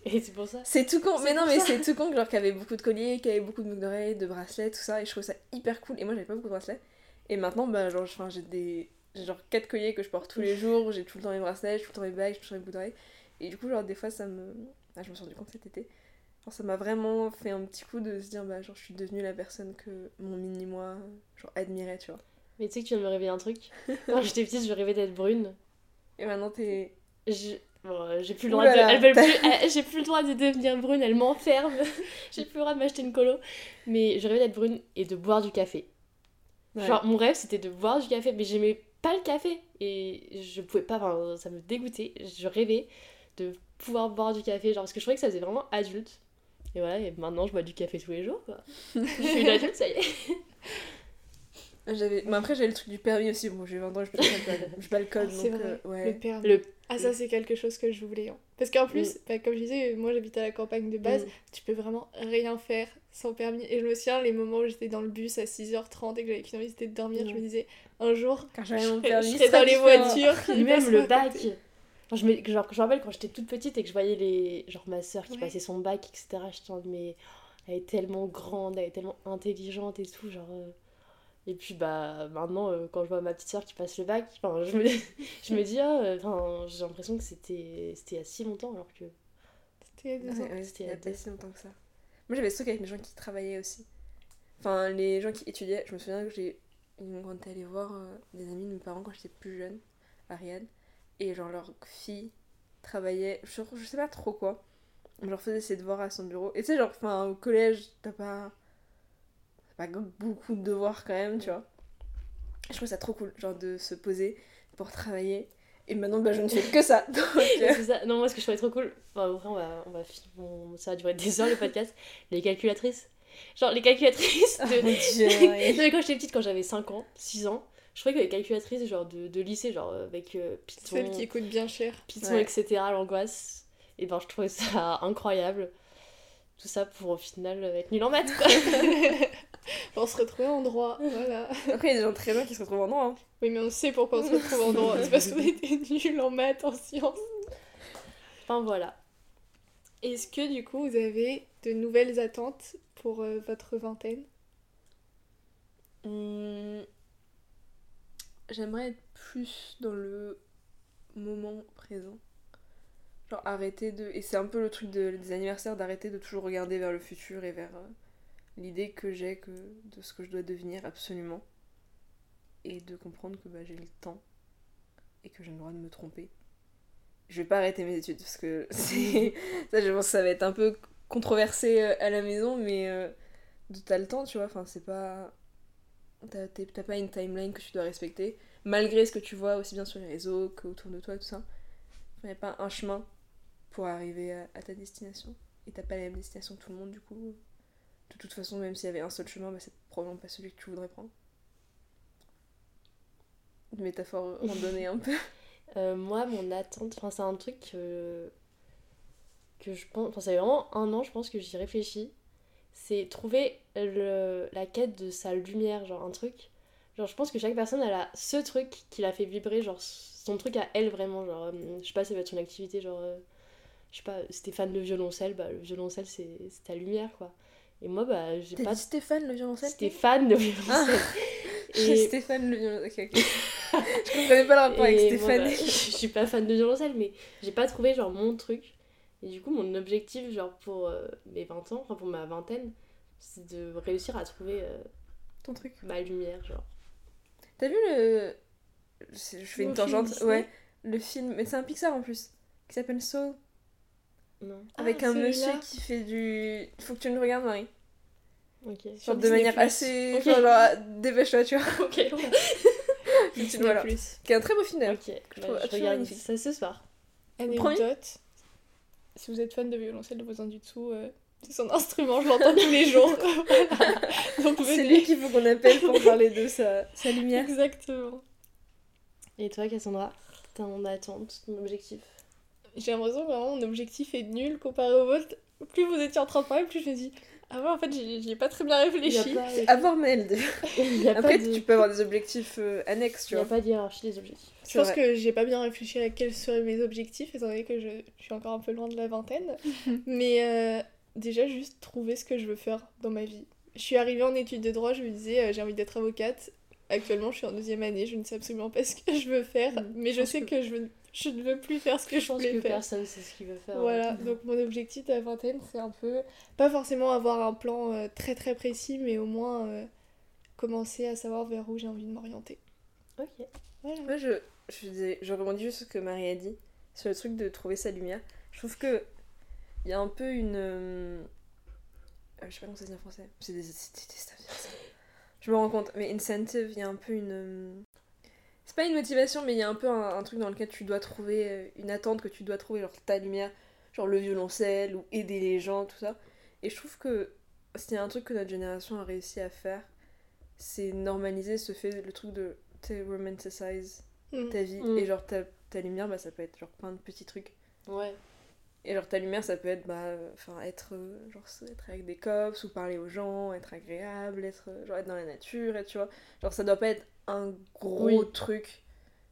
Speaker 1: [laughs]
Speaker 2: Et c'est pour ça.
Speaker 1: c'est tout con, mais non, mais c'est tout con, genre qui avait beaucoup de colliers, qui avait beaucoup de boucles d'oreilles, de bracelets, tout ça, et je trouve ça hyper cool. Et moi j'avais pas beaucoup de bracelets. Et maintenant, bah, genre, j'ai des. J'ai genre 4 colliers que je porte tous les jours, j'ai tout le temps mes bracelets, j'ai tout le temps mes bagues, j'ai tout le temps mes boucles d'oreilles. Et du coup, genre, des fois, ça me. Ah, je me suis rendu compte cet été. Genre, ça m'a vraiment fait un petit coup de se dire, bah, genre, je suis devenue la personne que mon mini-moi, genre, admirait, tu vois.
Speaker 2: Mais tu sais que tu viens de me réveiller un truc. Quand j'étais petite, je rêvais d'être brune.
Speaker 1: Et maintenant, t'es.
Speaker 2: Je- bon, euh, j'ai plus le
Speaker 1: Ouh
Speaker 2: droit de...
Speaker 1: là là,
Speaker 2: elles veulent
Speaker 1: t'as-
Speaker 2: plus- [laughs] plus le droit de devenir brune, elles m'enferment. [laughs] j'ai plus le droit de m'acheter une colo. Mais je rêvais d'être brune et de boire du café.
Speaker 1: Ouais.
Speaker 2: Genre mon rêve c'était de boire du café, mais j'aimais pas le café et je pouvais pas, enfin, ça me dégoûtait. Je rêvais de pouvoir boire du café, genre parce que je trouvais que ça faisait vraiment adulte. Et voilà, et maintenant je bois du café tous les jours quoi. [laughs] je suis une adulte, ça y est.
Speaker 1: J'avais... Mais après, j'avais le truc du permis aussi. Bon, j'ai 20 ans, je peux je pas le code,
Speaker 3: Ah, c'est
Speaker 1: donc.
Speaker 3: vrai,
Speaker 1: euh, ouais.
Speaker 3: Le permis.
Speaker 2: Le...
Speaker 3: Ah ça c'est quelque chose que je voulais. hein. Parce qu'en plus, bah, comme je disais, moi j'habite à la campagne de base,
Speaker 2: Mm.
Speaker 3: tu peux vraiment rien faire sans permis. Et je me souviens les moments où j'étais dans le bus à 6h30 et que j'avais qu'une envie c'était de dormir,
Speaker 2: Mm.
Speaker 3: je me disais un jour
Speaker 1: Car j'avais mon
Speaker 3: je
Speaker 1: permis.
Speaker 3: serais
Speaker 1: ce
Speaker 3: dans les
Speaker 1: différent.
Speaker 3: voitures. [laughs]
Speaker 2: même le bac.
Speaker 3: côté.
Speaker 2: Genre, je, me... genre, je me rappelle quand j'étais toute petite et que je voyais les... genre ma soeur qui
Speaker 3: Ouais.
Speaker 2: passait son bac, etc. En mode, mais elle est tellement grande, elle est tellement intelligente et tout. Genre, euh, Et puis bah maintenant, euh, quand je vois ma petite soeur qui passe le bac, je, me... [laughs] je me dis, ah, euh, j'ai l'impression que c'était c'était il y a si longtemps alors que.
Speaker 3: C'était deux ans.
Speaker 1: Ouais, ouais,
Speaker 2: C'était
Speaker 1: il y a
Speaker 2: à
Speaker 1: pas
Speaker 2: deux.
Speaker 1: si longtemps que ça. Moi j'avais ce truc avec les gens qui travaillaient aussi. Enfin, les gens qui étudiaient. Je me souviens que j'ai. Quand était allé voir euh, des amis de mes parents quand j'étais plus jeune, Ariane. et genre leur fille travaillait, genre, je sais pas trop quoi. On leur faisait ses devoirs à son bureau. Et tu sais, genre, enfin, au collège, t'as pas. Pas beaucoup de devoirs quand même, tu vois. Je trouve ça trop cool, genre, de se poser pour travailler. Et maintenant, bah, je ne fais que ça. [laughs] Donc, [laughs] euh,
Speaker 2: ça. Non, moi, ce que je trouvais trop cool, enfin, après, on va, on va, fi- on- ça va durer des heures le podcast, les calculatrices. Genre, les calculatrices
Speaker 1: oh [laughs]
Speaker 2: de.
Speaker 1: ouais.
Speaker 2: non, mais quand j'étais petite, quand j'avais 5 ans, 6 ans, je trouvais que les calculatrices genre de, de lycée, genre avec euh, Python,
Speaker 3: Celle qui coûte bien cher.
Speaker 2: Python
Speaker 1: Ouais.
Speaker 2: etc., l'angoisse, et ben je trouvais ça incroyable. Tout ça pour au final être nul en maths, quoi. [laughs]
Speaker 3: On se retrouve en droit, voilà.
Speaker 1: Après, il y a des gens très bien qui se retrouvent en droit. hein.
Speaker 3: Oui, mais on sait pourquoi on se retrouve en droit. C'est parce qu'on [laughs] était nuls en maths, en sciences.
Speaker 2: Enfin voilà.
Speaker 3: Est-ce que du coup, vous avez de nouvelles attentes pour euh, votre vingtaine?
Speaker 1: Hmm, J'aimerais être plus dans le moment présent. Genre arrêter de... Et c'est un peu le truc de- des anniversaires, d'arrêter de toujours regarder vers le futur et vers euh, l'idée que j'ai que de ce que je dois devenir absolument. Et de comprendre que bah, j'ai le temps et que j'ai le droit de me tromper. Je vais pas arrêter mes études parce que [laughs] ça, je pense que ça va être un peu controversé euh, à la maison, mais euh, t'as le temps, tu vois. Enfin, c'est pas... T'as pas une timeline que tu dois respecter, malgré ce que tu vois aussi bien sur les réseaux qu'autour de toi, tout ça. Il n'y a pas un chemin pour arriver à, à ta destination. Et t'as pas la même destination que tout le monde, du coup. De toute façon, même s'il y avait un seul chemin, bah, c'est probablement pas celui que tu voudrais prendre. Une métaphore [laughs] randonnée un peu.
Speaker 2: Euh, moi, mon attente, enfin, c'est un truc que, que je pense. Enfin, fait vraiment un an, je pense, que j'y réfléchis. C'est trouver le, la quête de sa lumière, genre un truc. Genre, je pense que chaque personne, elle a ce truc qui l'a fait vibrer, genre son truc à elle vraiment. Genre, euh, je sais pas, ça va être une activité, genre. euh, je sais pas, c'était fan de violoncelle, bah le violoncelle, c'est c'est ta lumière, quoi. Et moi, bah, j'ai pas.
Speaker 1: dit Stéphane le violoncelle
Speaker 2: fan de violoncelle.
Speaker 1: Et... Stéphane le violoncelle. [laughs] [laughs] Ok, ok. je comprenais pas le rapport avec Stéphane.
Speaker 2: bah, [laughs] je suis pas fan de violoncelle, mais j'ai pas trouvé genre mon truc. Et du coup, mon objectif, genre pour euh, mes 20 ans, enfin pour ma vingtaine, c'est de réussir à trouver euh,
Speaker 1: Ton truc.
Speaker 2: ma lumière, genre.
Speaker 1: T'as vu le. Je fais une
Speaker 3: Le
Speaker 1: tangente. Ouais. Le film. Mais c'est un Pixar en plus. Qui s'appelle Soul.
Speaker 2: Non.
Speaker 1: Avec
Speaker 3: Ah,
Speaker 1: un monsieur qui fait du. Faut que tu le regardes, Marie.
Speaker 2: Ok.
Speaker 3: Sur
Speaker 1: Genre de
Speaker 3: Disney+.
Speaker 1: manière assez.
Speaker 2: Ok.
Speaker 1: Enfin, genre, dépêche-toi, tu vois.
Speaker 2: ok. [laughs]
Speaker 3: Disney+.
Speaker 1: voilà. Qui est un très beau film d'ailleurs.
Speaker 2: ok.
Speaker 1: je
Speaker 2: Bah,
Speaker 1: trouve
Speaker 2: je
Speaker 1: absolument
Speaker 2: regarde
Speaker 1: magnifique.
Speaker 2: ça ce soir.
Speaker 3: Anecdote. Si vous êtes fan de violoncelle de voisin du dessous, euh, c'est son instrument, je l'entends tous les jours. Donc [laughs]
Speaker 1: C'est lui qu'il faut qu'on appelle pour parler de sa, sa lumière.
Speaker 3: Exactement.
Speaker 2: Et toi, Cassandra Ton attente, ton objectif?
Speaker 3: J'ai l'impression que vraiment mon objectif est nul comparé au vôtre. Plus vous étiez en train de parler, plus je me dis Ah ouais, en fait, j'y ai pas très bien
Speaker 2: Il a
Speaker 3: réfléchi.
Speaker 2: pas,
Speaker 1: Avoir [laughs]
Speaker 2: il y a [laughs]
Speaker 1: Après,
Speaker 2: pas de,
Speaker 1: tu peux avoir des objectifs euh, annexes,
Speaker 2: il
Speaker 1: tu
Speaker 2: y a
Speaker 1: vois.
Speaker 2: pas de hiérarchie des objectifs.
Speaker 3: Je pense
Speaker 1: vrai.
Speaker 3: que j'ai pas bien réfléchi à quels seraient mes objectifs, étant donné que je, je suis encore un peu loin de la vingtaine. [laughs] Mais euh, déjà, juste trouver ce que je veux faire dans ma vie. Je suis arrivée en études de droit, je me disais, euh, j'ai envie d'être avocate. Actuellement, je suis en deuxième année, je ne sais absolument pas ce que je veux faire,
Speaker 1: Mm.
Speaker 3: mais
Speaker 2: Je
Speaker 3: sais
Speaker 2: que-
Speaker 3: que, je, veux- je ne veux plus faire ce que je
Speaker 2: Je pense
Speaker 3: voulais
Speaker 2: que
Speaker 3: faire.
Speaker 2: personne sait ce qu'il veut faire.
Speaker 3: Voilà,
Speaker 2: ouais.
Speaker 3: donc mon objectif de la vingtaine, c'est un peu, pas forcément avoir un plan euh, très très précis, mais au moins euh, commencer à savoir vers où j'ai envie de m'orienter.
Speaker 2: Ok.
Speaker 3: Voilà.
Speaker 1: Moi, je, je, disais- je rebondis juste sur ce que Marie a dit, sur le truc de trouver sa lumière. Je trouve que il y a un peu une. euh, euh, je sais pas comment ça se dit en français. C'est des c'est détestable. Je me rends compte, mais incentive, il y a un peu une. C'est pas une motivation, mais il y a un peu un, un truc dans lequel tu dois trouver euh, une attente que tu dois trouver, genre ta lumière, genre le violoncelle ou aider les gens, tout ça. Et je trouve que s'il y a un truc que notre génération a réussi à faire, c'est normaliser ce fait, le truc de romanticize
Speaker 3: Mm.
Speaker 1: ta vie.
Speaker 2: Mm.
Speaker 1: Et genre ta, ta lumière, bah, ça peut être genre plein de petits trucs.
Speaker 2: Ouais.
Speaker 1: Et genre ta lumière, ça peut être bah, enfin être, euh, genre, être avec des cops ou parler aux gens, être agréable, être, euh, genre, être dans la nature, et tu vois. Genre ça doit pas être un gros
Speaker 2: Oui.
Speaker 1: truc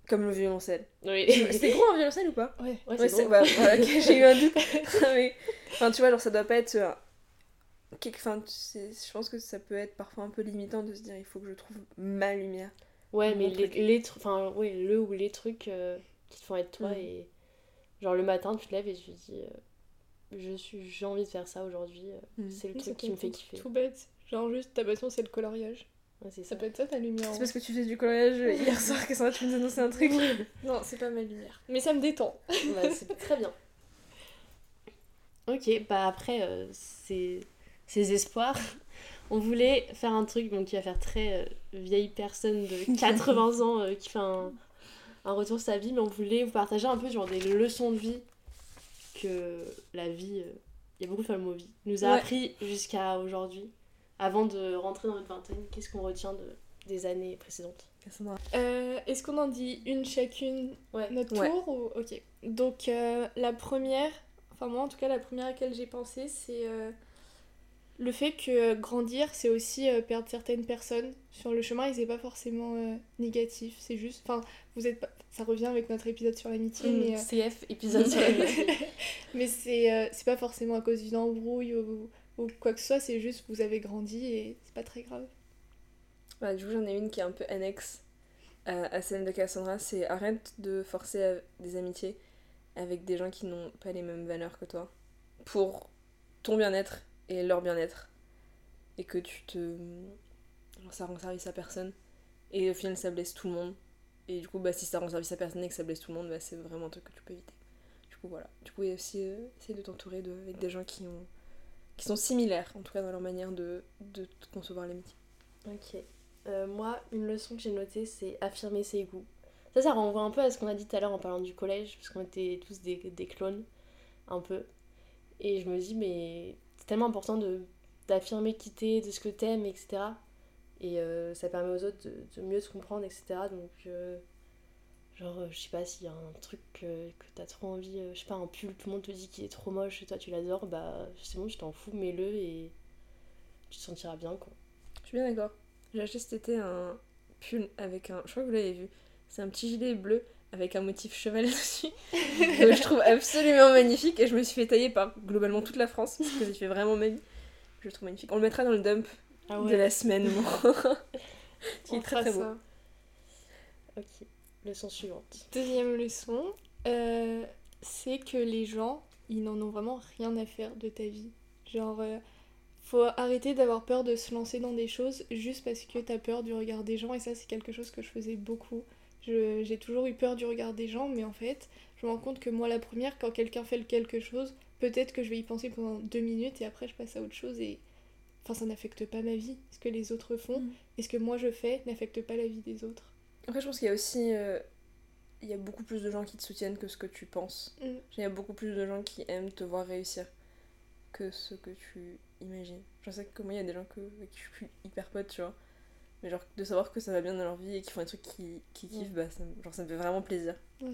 Speaker 1: comme le violoncelle.
Speaker 2: Oui.
Speaker 1: C'était gros un violoncelle ou pas?
Speaker 3: Ouais.
Speaker 2: Ouais,
Speaker 1: Ouais,
Speaker 2: c'est
Speaker 1: voilà, ok, [laughs] j'ai eu un doute. Mais, enfin, tu vois, genre, ça doit pas être. euh, quelque- Enfin, je pense que ça peut être parfois un peu limitant de se dire il faut que je trouve ma lumière.
Speaker 2: Ouais, mais les, les enfin, ouais, le ou les trucs euh, qui te font être toi
Speaker 1: Mm.
Speaker 2: et genre le matin tu te lèves et tu te dis euh, je suis j'ai envie de faire ça aujourd'hui, euh,
Speaker 1: Mm.
Speaker 2: c'est le
Speaker 3: Oui,
Speaker 2: truc qui me fait kiffer.
Speaker 3: Tout bête. Genre juste ta passion c'est le coloriage.
Speaker 2: Ouais, c'est
Speaker 3: Ça
Speaker 2: ça.
Speaker 3: peut être ça ta lumière.
Speaker 1: C'est parce que tu fais du coloriage hier [laughs] soir que ça tu nous annoncer un truc. [laughs]
Speaker 3: Non, c'est pas ma lumière. Mais ça me détend.
Speaker 2: Bah, c'est [laughs] très bien. Ok, bah après, euh, ces, ces espoirs, on voulait faire un truc donc, qui va faire très euh, vieille personne de 80 ans euh, qui fait un, un retour sur sa vie, mais on voulait vous partager un peu genre, des leçons de vie que la vie, euh, il y a beaucoup de le mot vie, nous a
Speaker 1: Ouais.
Speaker 2: appris jusqu'à aujourd'hui. Avant de rentrer dans notre vingtaine, qu'est-ce qu'on retient de, des années précédentes?
Speaker 3: Euh, Est-ce qu'on en dit une chacune
Speaker 2: Ouais.
Speaker 3: notre
Speaker 1: Ouais.
Speaker 3: tour ou... Ok. Donc euh, la première, enfin moi en tout cas la première à laquelle j'ai pensé c'est euh, le fait que grandir c'est aussi euh, perdre certaines personnes sur le chemin et c'est pas forcément euh, négatif, c'est juste, enfin vous êtes pas... ça revient avec notre épisode sur l'amitié mais, euh,
Speaker 2: CF, épisode sur [laughs] l'amitié.
Speaker 3: mais c'est euh, c'est pas forcément à cause d'une embrouille ou, ou quoi que ce soit, c'est juste vous avez grandi et c'est pas très grave.
Speaker 1: Bah, du coup, j'en ai une qui est un peu annexe à, à celle de Cassandra. C'est arrête de forcer à des amitiés avec des gens qui n'ont pas les mêmes valeurs que toi pour ton bien-être et leur bien-être. Et que tu te. genre, ça rend service à personne. Et au final, ça blesse tout le monde. Et du coup, bah, si ça rend service à personne et que ça blesse tout le monde, bah, c'est vraiment un truc que tu peux éviter. Du coup, voilà. Y a aussi euh, essayer de t'entourer de, avec des gens qui ont qui sont similaires, en tout cas dans leur manière de, de concevoir l'amitié.
Speaker 2: Ok. Euh, moi, une leçon que j'ai notée, c'est affirmer ses goûts. Ça, ça renvoie un peu à ce qu'on a dit tout à l'heure en parlant du collège, parce qu'on était tous des, des clones, un peu. Et je me dis, mais c'est tellement important de d'affirmer qui t'es, de ce que t'aimes, etc. Et euh, ça permet aux autres de, mieux te comprendre, etc. Donc, euh, genre, euh, je sais pas s'il y a un truc que t'as trop envie, euh, je sais pas, un pull, tout le monde te dit qu'il est trop moche et toi tu l'adores, bah c'est bon, tu t'en fous, mets-le et tu te sentiras bien, quoi.
Speaker 1: Je suis bien d'accord. J'ai acheté cet été un pull avec un. Je crois que vous l'avez vu. C'est un petit gilet bleu avec un motif cheval dessus. que je trouve absolument magnifique et je me suis fait tailler par globalement toute la France parce que ça fait vraiment ma vie. Je le trouve magnifique. On le mettra dans le dump
Speaker 2: Ah
Speaker 1: de la semaine. moi. Qui [laughs]
Speaker 3: On
Speaker 1: est très très beau.
Speaker 3: ça.
Speaker 2: Ok, leçon suivante.
Speaker 3: Deuxième leçon, euh, c'est que les gens, ils n'en ont vraiment rien à faire de ta vie. Genre, euh, faut arrêter d'avoir peur de se lancer dans des choses juste parce que t'as peur du regard des gens, et ça, c'est quelque chose que je faisais beaucoup. J'ai toujours eu peur du regard des gens, mais en fait, je me rends compte que moi, la première, quand quelqu'un fait quelque chose, peut-être que je vais y penser pendant deux minutes et après, je passe à autre chose et. Enfin, ça n'affecte pas ma vie. Ce que les autres font
Speaker 1: Mm.
Speaker 3: et ce que moi je fais n'affecte pas la vie des autres.
Speaker 1: Après, je pense qu'il y a aussi. euh, Il y a beaucoup plus de gens qui te soutiennent que ce que tu penses.
Speaker 3: Mm.
Speaker 1: Il y a beaucoup plus de gens qui aiment te voir réussir que ce que tu imagines. Je sais que moi, il y a des gens que, avec qui je suis hyper pote, tu vois. Mais genre, de savoir que ça va bien dans leur vie et qu'ils font des trucs qui, qui kiffent, bah, ça, me- genre, ça me fait vraiment plaisir.
Speaker 3: Ouais.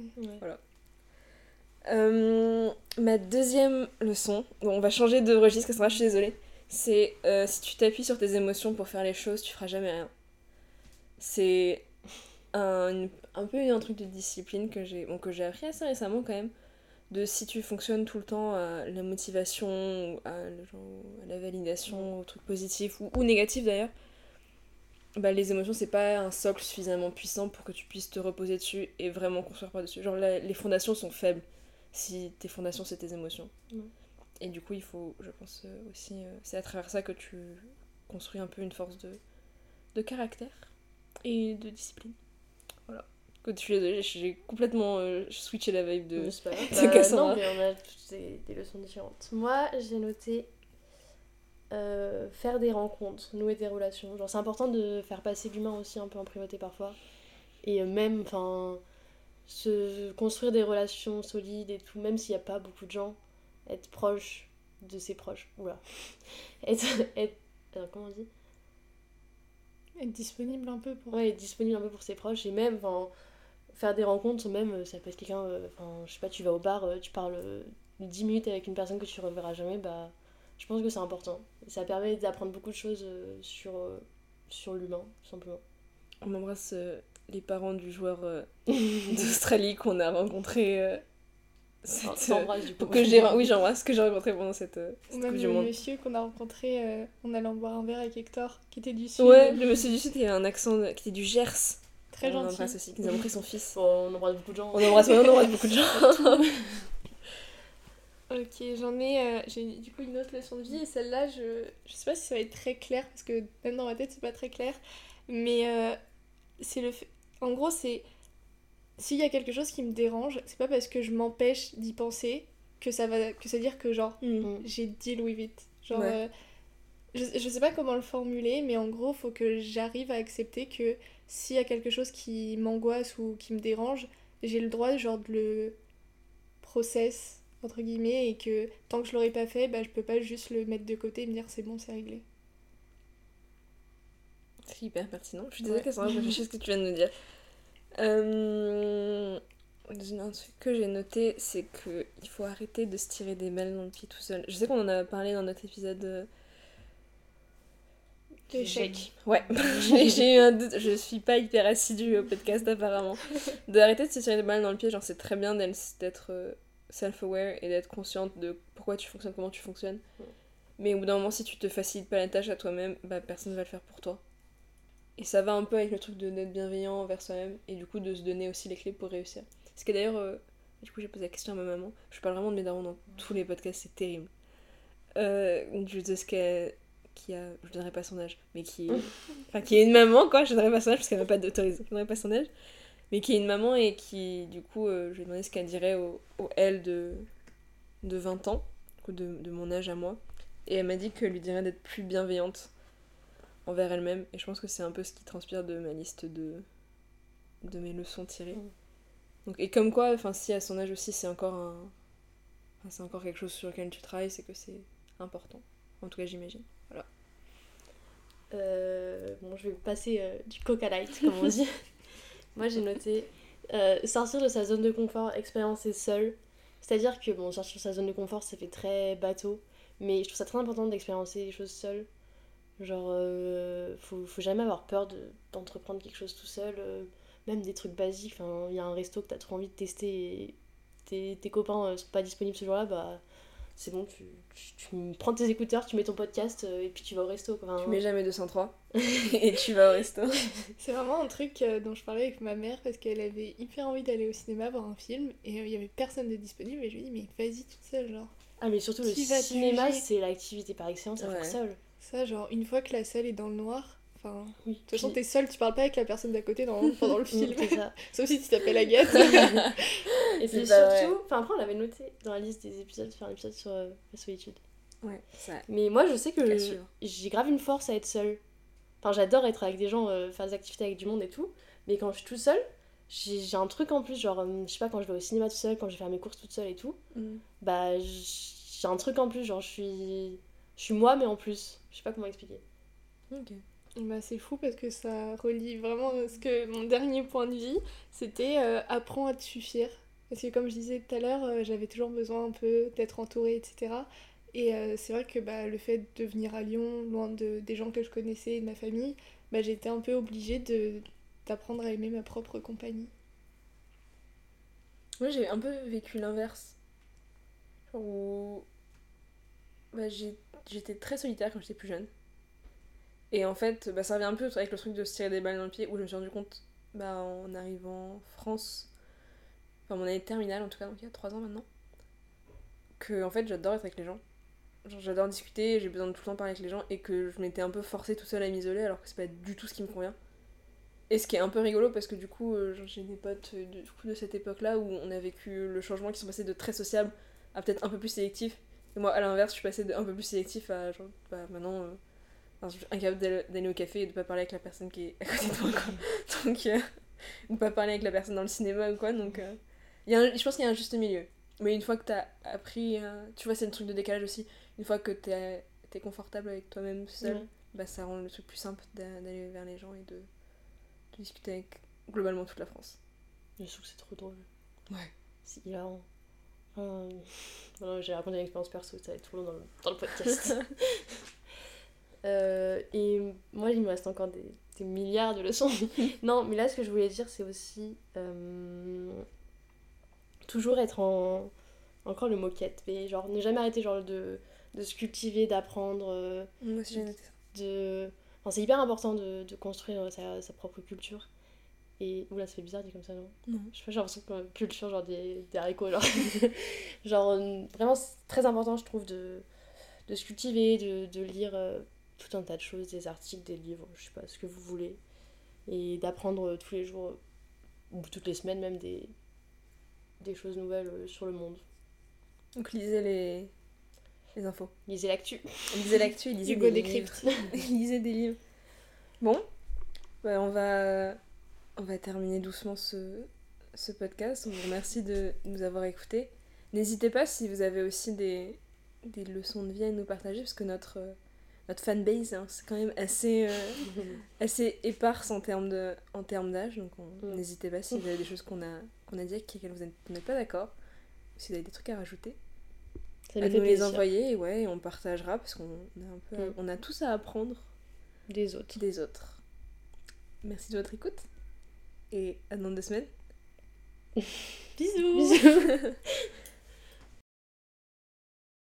Speaker 1: Euh, ma deuxième leçon, bon, on va changer de registre, Cassandra, je suis désolée. C'est euh, si tu t'appuies sur tes émotions pour faire les choses, tu feras jamais rien. C'est un, un peu un truc de discipline que j'ai bon, que j'ai appris assez récemment quand même. De si tu fonctionnes tout le temps à la motivation, à, genre, à la validation, au truc positif ou, ou négatif d'ailleurs, bah, les émotions c'est pas un socle suffisamment puissant pour que tu puisses te reposer dessus et vraiment construire par-dessus. Genre la- les fondations sont faibles si tes fondations c'est tes émotions.
Speaker 2: Ouais.
Speaker 1: Et du coup, il faut, je pense euh, aussi, euh, c'est à travers ça que tu construis un peu une force de, de caractère et de discipline. Voilà. Écoute, je suis désolée, j'ai complètement euh, switché la vibe de.
Speaker 2: Pas [laughs]
Speaker 1: de
Speaker 2: Bah,
Speaker 1: Cassandra.
Speaker 2: non, mais on a toutes des, des leçons différentes. Moi, j'ai noté euh, faire des rencontres, nouer des relations. Genre, c'est important de faire passer l'humain aussi un peu en priorité parfois. Et euh, même, enfin, se construire des relations solides et tout, même s'il n'y a pas beaucoup de gens, être proche de ses proches. Oula. [laughs] être. être euh, comment on dit?
Speaker 3: Être disponible un peu pour.
Speaker 2: Ouais, être disponible un peu pour ses proches et même enfin, faire des rencontres, même ça peut être quelqu'un, euh, enfin je sais pas, tu vas au bar, euh, tu parles euh, 10 minutes avec une personne que tu reverras jamais, bah je pense que c'est important. Ça permet d'apprendre beaucoup de choses euh, sur, euh, sur l'humain, tout simplement.
Speaker 1: On embrasse euh, les parents du joueur [laughs] d'Australie qu'on a rencontré. cette,
Speaker 2: Enfin,
Speaker 1: euh,
Speaker 2: du coup.
Speaker 1: que j'ai, oui, j'embrasse que j'ai rencontré pendant cette, euh,
Speaker 3: Ou
Speaker 1: cette
Speaker 3: même
Speaker 1: Coupe du
Speaker 3: le
Speaker 1: Monde.
Speaker 3: monsieur qu'on a rencontré euh, en allant boire un verre avec Hector, qui était du sud.
Speaker 1: Ouais, le monsieur du Sud, il a un accent de- qui était du Gers.
Speaker 3: Très
Speaker 1: on
Speaker 3: gentil.
Speaker 1: l'embrasse aussi, qui nous a montré son fils.
Speaker 2: Bon, on embrasse beaucoup de gens.
Speaker 1: On embrasse, ouais, on embrasse beaucoup de gens. [laughs] [laughs]
Speaker 3: Ok, j'en ai, euh, j'ai du coup une autre leçon de vie et celle-là, je, je sais pas si ça va être très clair parce que même dans ma tête c'est pas très clair, Mais euh, c'est le fait- En gros, c'est. S'il y a quelque chose qui me dérange, c'est pas parce que je m'empêche d'y penser que ça va. que ça veut dire que genre
Speaker 2: Mm.
Speaker 3: j'ai deal with it. Genre.
Speaker 1: Ouais.
Speaker 3: euh, je, je sais pas comment le formuler, mais en gros, faut que j'arrive à accepter que s'il y a quelque chose qui m'angoisse ou qui me dérange, j'ai le droit genre de le process entre guillemets et que tant que je l'aurais pas fait, bah je peux pas juste le mettre de côté et me dire c'est bon, c'est réglé.
Speaker 1: C'est hyper pertinent. Je suis désolée
Speaker 3: Ouais.
Speaker 1: Cassandra, je réfléchis ce que tu viens de me dire. Euh... Un truc que j'ai noté, c'est que il faut arrêter de se tirer des balles dans le pied tout seul. Je sais qu'on en a parlé dans notre épisode. euh,
Speaker 3: L'échec.
Speaker 1: Ouais, [laughs] j'ai j'ai eu un doute. Je suis pas hyper assidue au podcast apparemment. [laughs] D'arrêter de se tirer des balles dans le pied, genre c'est très bien d'être d'être, euh, self-aware et d'être consciente de pourquoi tu fonctionnes, comment tu fonctionnes.
Speaker 2: Ouais.
Speaker 1: Mais au bout d'un moment, si tu te facilites pas la tâche à toi-même, bah personne va le faire pour toi. Et ça va un peu avec le truc de d'être bienveillant envers soi-même et du coup de se donner aussi les clés pour réussir. Ce qui est d'ailleurs, euh, du coup j'ai posé la question à ma maman, je parle vraiment de mes darons dans tous les podcasts, c'est terrible. Euh, je ce qu'elle qui a, je donnerai pas son âge, mais qui, [laughs] enfin qui est une maman quoi, je donnerai pas son âge parce qu'elle m'a pas d'autorisation, je donnerai pas son âge, mais qui est une maman et qui du coup, euh, je lui ai demandé ce qu'elle dirait au, au elle de, de 20 ans, de, de mon âge à moi, et elle m'a dit qu'elle lui dirait d'être plus bienveillante envers elle-même, et je pense que c'est un peu ce qui transpire de ma liste de, de mes leçons tirées. Donc, et comme quoi, enfin si à son âge aussi c'est encore un, enfin, c'est encore quelque chose sur lequel tu travailles, c'est que c'est important. En tout cas j'imagine.
Speaker 2: Euh, bon, je vais passer euh, du coca light, comme on dit. [laughs] Moi, j'ai noté euh, sortir de sa zone de confort, expériencer seul. C'est-à-dire que, bon, sortir de sa zone de confort, ça fait très bateau. Mais je trouve ça très important d'expérimenter les choses seul. Genre, euh, faut, faut jamais avoir peur de- d'entreprendre quelque chose tout seul. euh, même des trucs basiques. Il y a un resto que t'as trop envie de tester et tes, tes copains sont pas disponibles ce jour-là, bah c'est bon, tu, tu, tu prends tes écouteurs, tu mets ton podcast euh, et puis tu vas au resto. quoi. Enfin,
Speaker 1: Tu mets jamais 203 [laughs] et tu vas au resto. [laughs]
Speaker 3: C'est vraiment un truc euh, dont je parlais avec ma mère parce qu'elle avait hyper envie d'aller au cinéma voir un film et euh, il y avait personne de disponible et je lui ai dit mais vas-y toute seule genre.
Speaker 2: Ah mais surtout le cinéma c'est l'activité par excellence à
Speaker 1: Ouais.
Speaker 2: faire seul.
Speaker 3: Ça genre une fois que la salle est dans le noir, enfin de
Speaker 2: Oui.
Speaker 3: toute façon t'es seule, tu parles pas avec la personne d'à côté dans, [laughs] pendant le film.
Speaker 2: c'est ça. [laughs]
Speaker 3: Sauf si tu t'appelles Agathe. [laughs]
Speaker 2: Et
Speaker 1: C'est
Speaker 2: puis
Speaker 1: pas
Speaker 2: surtout, enfin après on l'avait noté dans la liste des épisodes, faire un épisode sur euh, la solitude.
Speaker 1: Ouais, ça.
Speaker 2: Mais moi je sais que j'ai grave une force à être seule. Enfin j'adore être avec des gens, euh, faire des activités avec du monde et tout. Mais quand je suis toute seule, j'ai un truc en plus, genre euh, je sais pas quand je vais au cinéma toute seule, quand je vais faire mes courses toute seule et tout.
Speaker 1: Mm.
Speaker 2: Bah j'ai un truc en plus, genre je suis, je suis moi mais en plus. Je sais pas comment expliquer.
Speaker 1: Ok.
Speaker 3: Bah, c'est fou parce que ça relie vraiment ce que mon dernier point de vie, c'était euh, apprends à te suffire. Parce que comme je disais tout à l'heure, euh, j'avais toujours besoin un peu d'être entourée, etc. Et euh, c'est vrai que bah, le fait de venir à Lyon, loin de, des gens que je connaissais et de ma famille, bah, été un peu obligée d'apprendre à aimer ma propre compagnie.
Speaker 1: Moi j'ai un peu vécu l'inverse. Bah, j'étais très solitaire quand j'étais plus jeune. Et en fait, bah, ça revient un peu avec le truc de se tirer des balles dans le pied où je me suis rendu compte bah, en arrivant en France, enfin mon année terminale en tout cas, donc il y a 3 ans maintenant, que en fait j'adore être avec les gens. J'adore discuter, j'ai besoin de tout le temps parler avec les gens et que je m'étais un peu forcée tout seule à m'isoler alors que c'est pas du tout ce qui me convient. Et ce qui est un peu rigolo parce que du coup euh, j'ai des potes euh, de, du coup, de cette époque-là où on a vécu le changement qui sont passés de très sociable à peut-être un peu plus sélectif. Et moi à l'inverse je suis passée de un peu plus sélectif à genre bah, maintenant euh, enfin, je suis incapable d'aller au café et de pas parler avec la personne qui est à côté de moi quoi. [laughs] Donc euh, de pas parler avec la personne dans le cinéma ou quoi donc euh, y a un- je pense qu'il y a un juste milieu. Mais une fois que t'as appris, euh, tu vois c'est le truc de décalage aussi, une fois que t'es es confortable avec toi-même seul, bah ça rend le truc plus simple d'a- d'aller vers les gens et de, de discuter avec globalement toute la France.
Speaker 2: Je trouve que c'est trop drôle.
Speaker 1: Ouais.
Speaker 2: C'est hilarant. Voilà, [laughs] j'ai raconté une expérience perso, ça va être le long dans le, dans le podcast. [laughs] Euh, et moi, il me reste encore des, des milliards de leçons. [laughs] non, mais là, ce que je voulais dire, c'est aussi euh, toujours être en. Encore le mot quête, mais genre ne jamais arrêter genre, de, de se cultiver, d'apprendre. euh,
Speaker 1: Moi aussi j'ai noté ça.
Speaker 2: de... Enfin, c'est hyper important de, de construire sa, sa propre culture. Et... Oula, ça fait bizarre dit comme ça, non?
Speaker 1: Non.
Speaker 2: Je sais pas, j'ai l'impression que culture, genre des, des haricots, genre. [laughs] genre, vraiment, c'est très important, je trouve, de, de se cultiver, de, de lire tout un tas de choses, des articles, des livres, je sais pas, ce que vous voulez. et d'apprendre tous les jours, ou toutes les semaines même, des, des choses nouvelles euh, sur le monde.
Speaker 1: Donc lisez les, les infos.
Speaker 2: Lisez l'actu.
Speaker 1: Lisez l'actu, lisez [laughs]
Speaker 3: Hugo
Speaker 1: des
Speaker 3: décrypte.
Speaker 1: livres. [laughs] lisez des livres. Bon, bah, on, va, on va terminer doucement ce, ce podcast. On vous remercie de nous avoir écoutés. N'hésitez pas si vous avez aussi des, des leçons de vie à nous partager, parce que notre, euh, notre fanbase, hein, c'est quand même assez, euh, [laughs] assez éparse en termes de- en termes d'âge. Donc on-
Speaker 2: Mm.
Speaker 1: n'hésitez pas si vous avez des choses qu'on a, qu'on a dit avec lesquelles vous n'êtes pas d'accord, ou si vous avez des trucs à rajouter,
Speaker 2: Ça
Speaker 1: à
Speaker 2: nous
Speaker 1: les
Speaker 2: plaisir.
Speaker 1: envoyer, et ouais, on partagera, parce qu'on a, un peu,
Speaker 2: Mm.
Speaker 1: on a tous à apprendre
Speaker 2: Des autres.
Speaker 1: des autres. Merci de votre écoute, et à dans deux semaines. [laughs]
Speaker 2: Bisous. [laughs]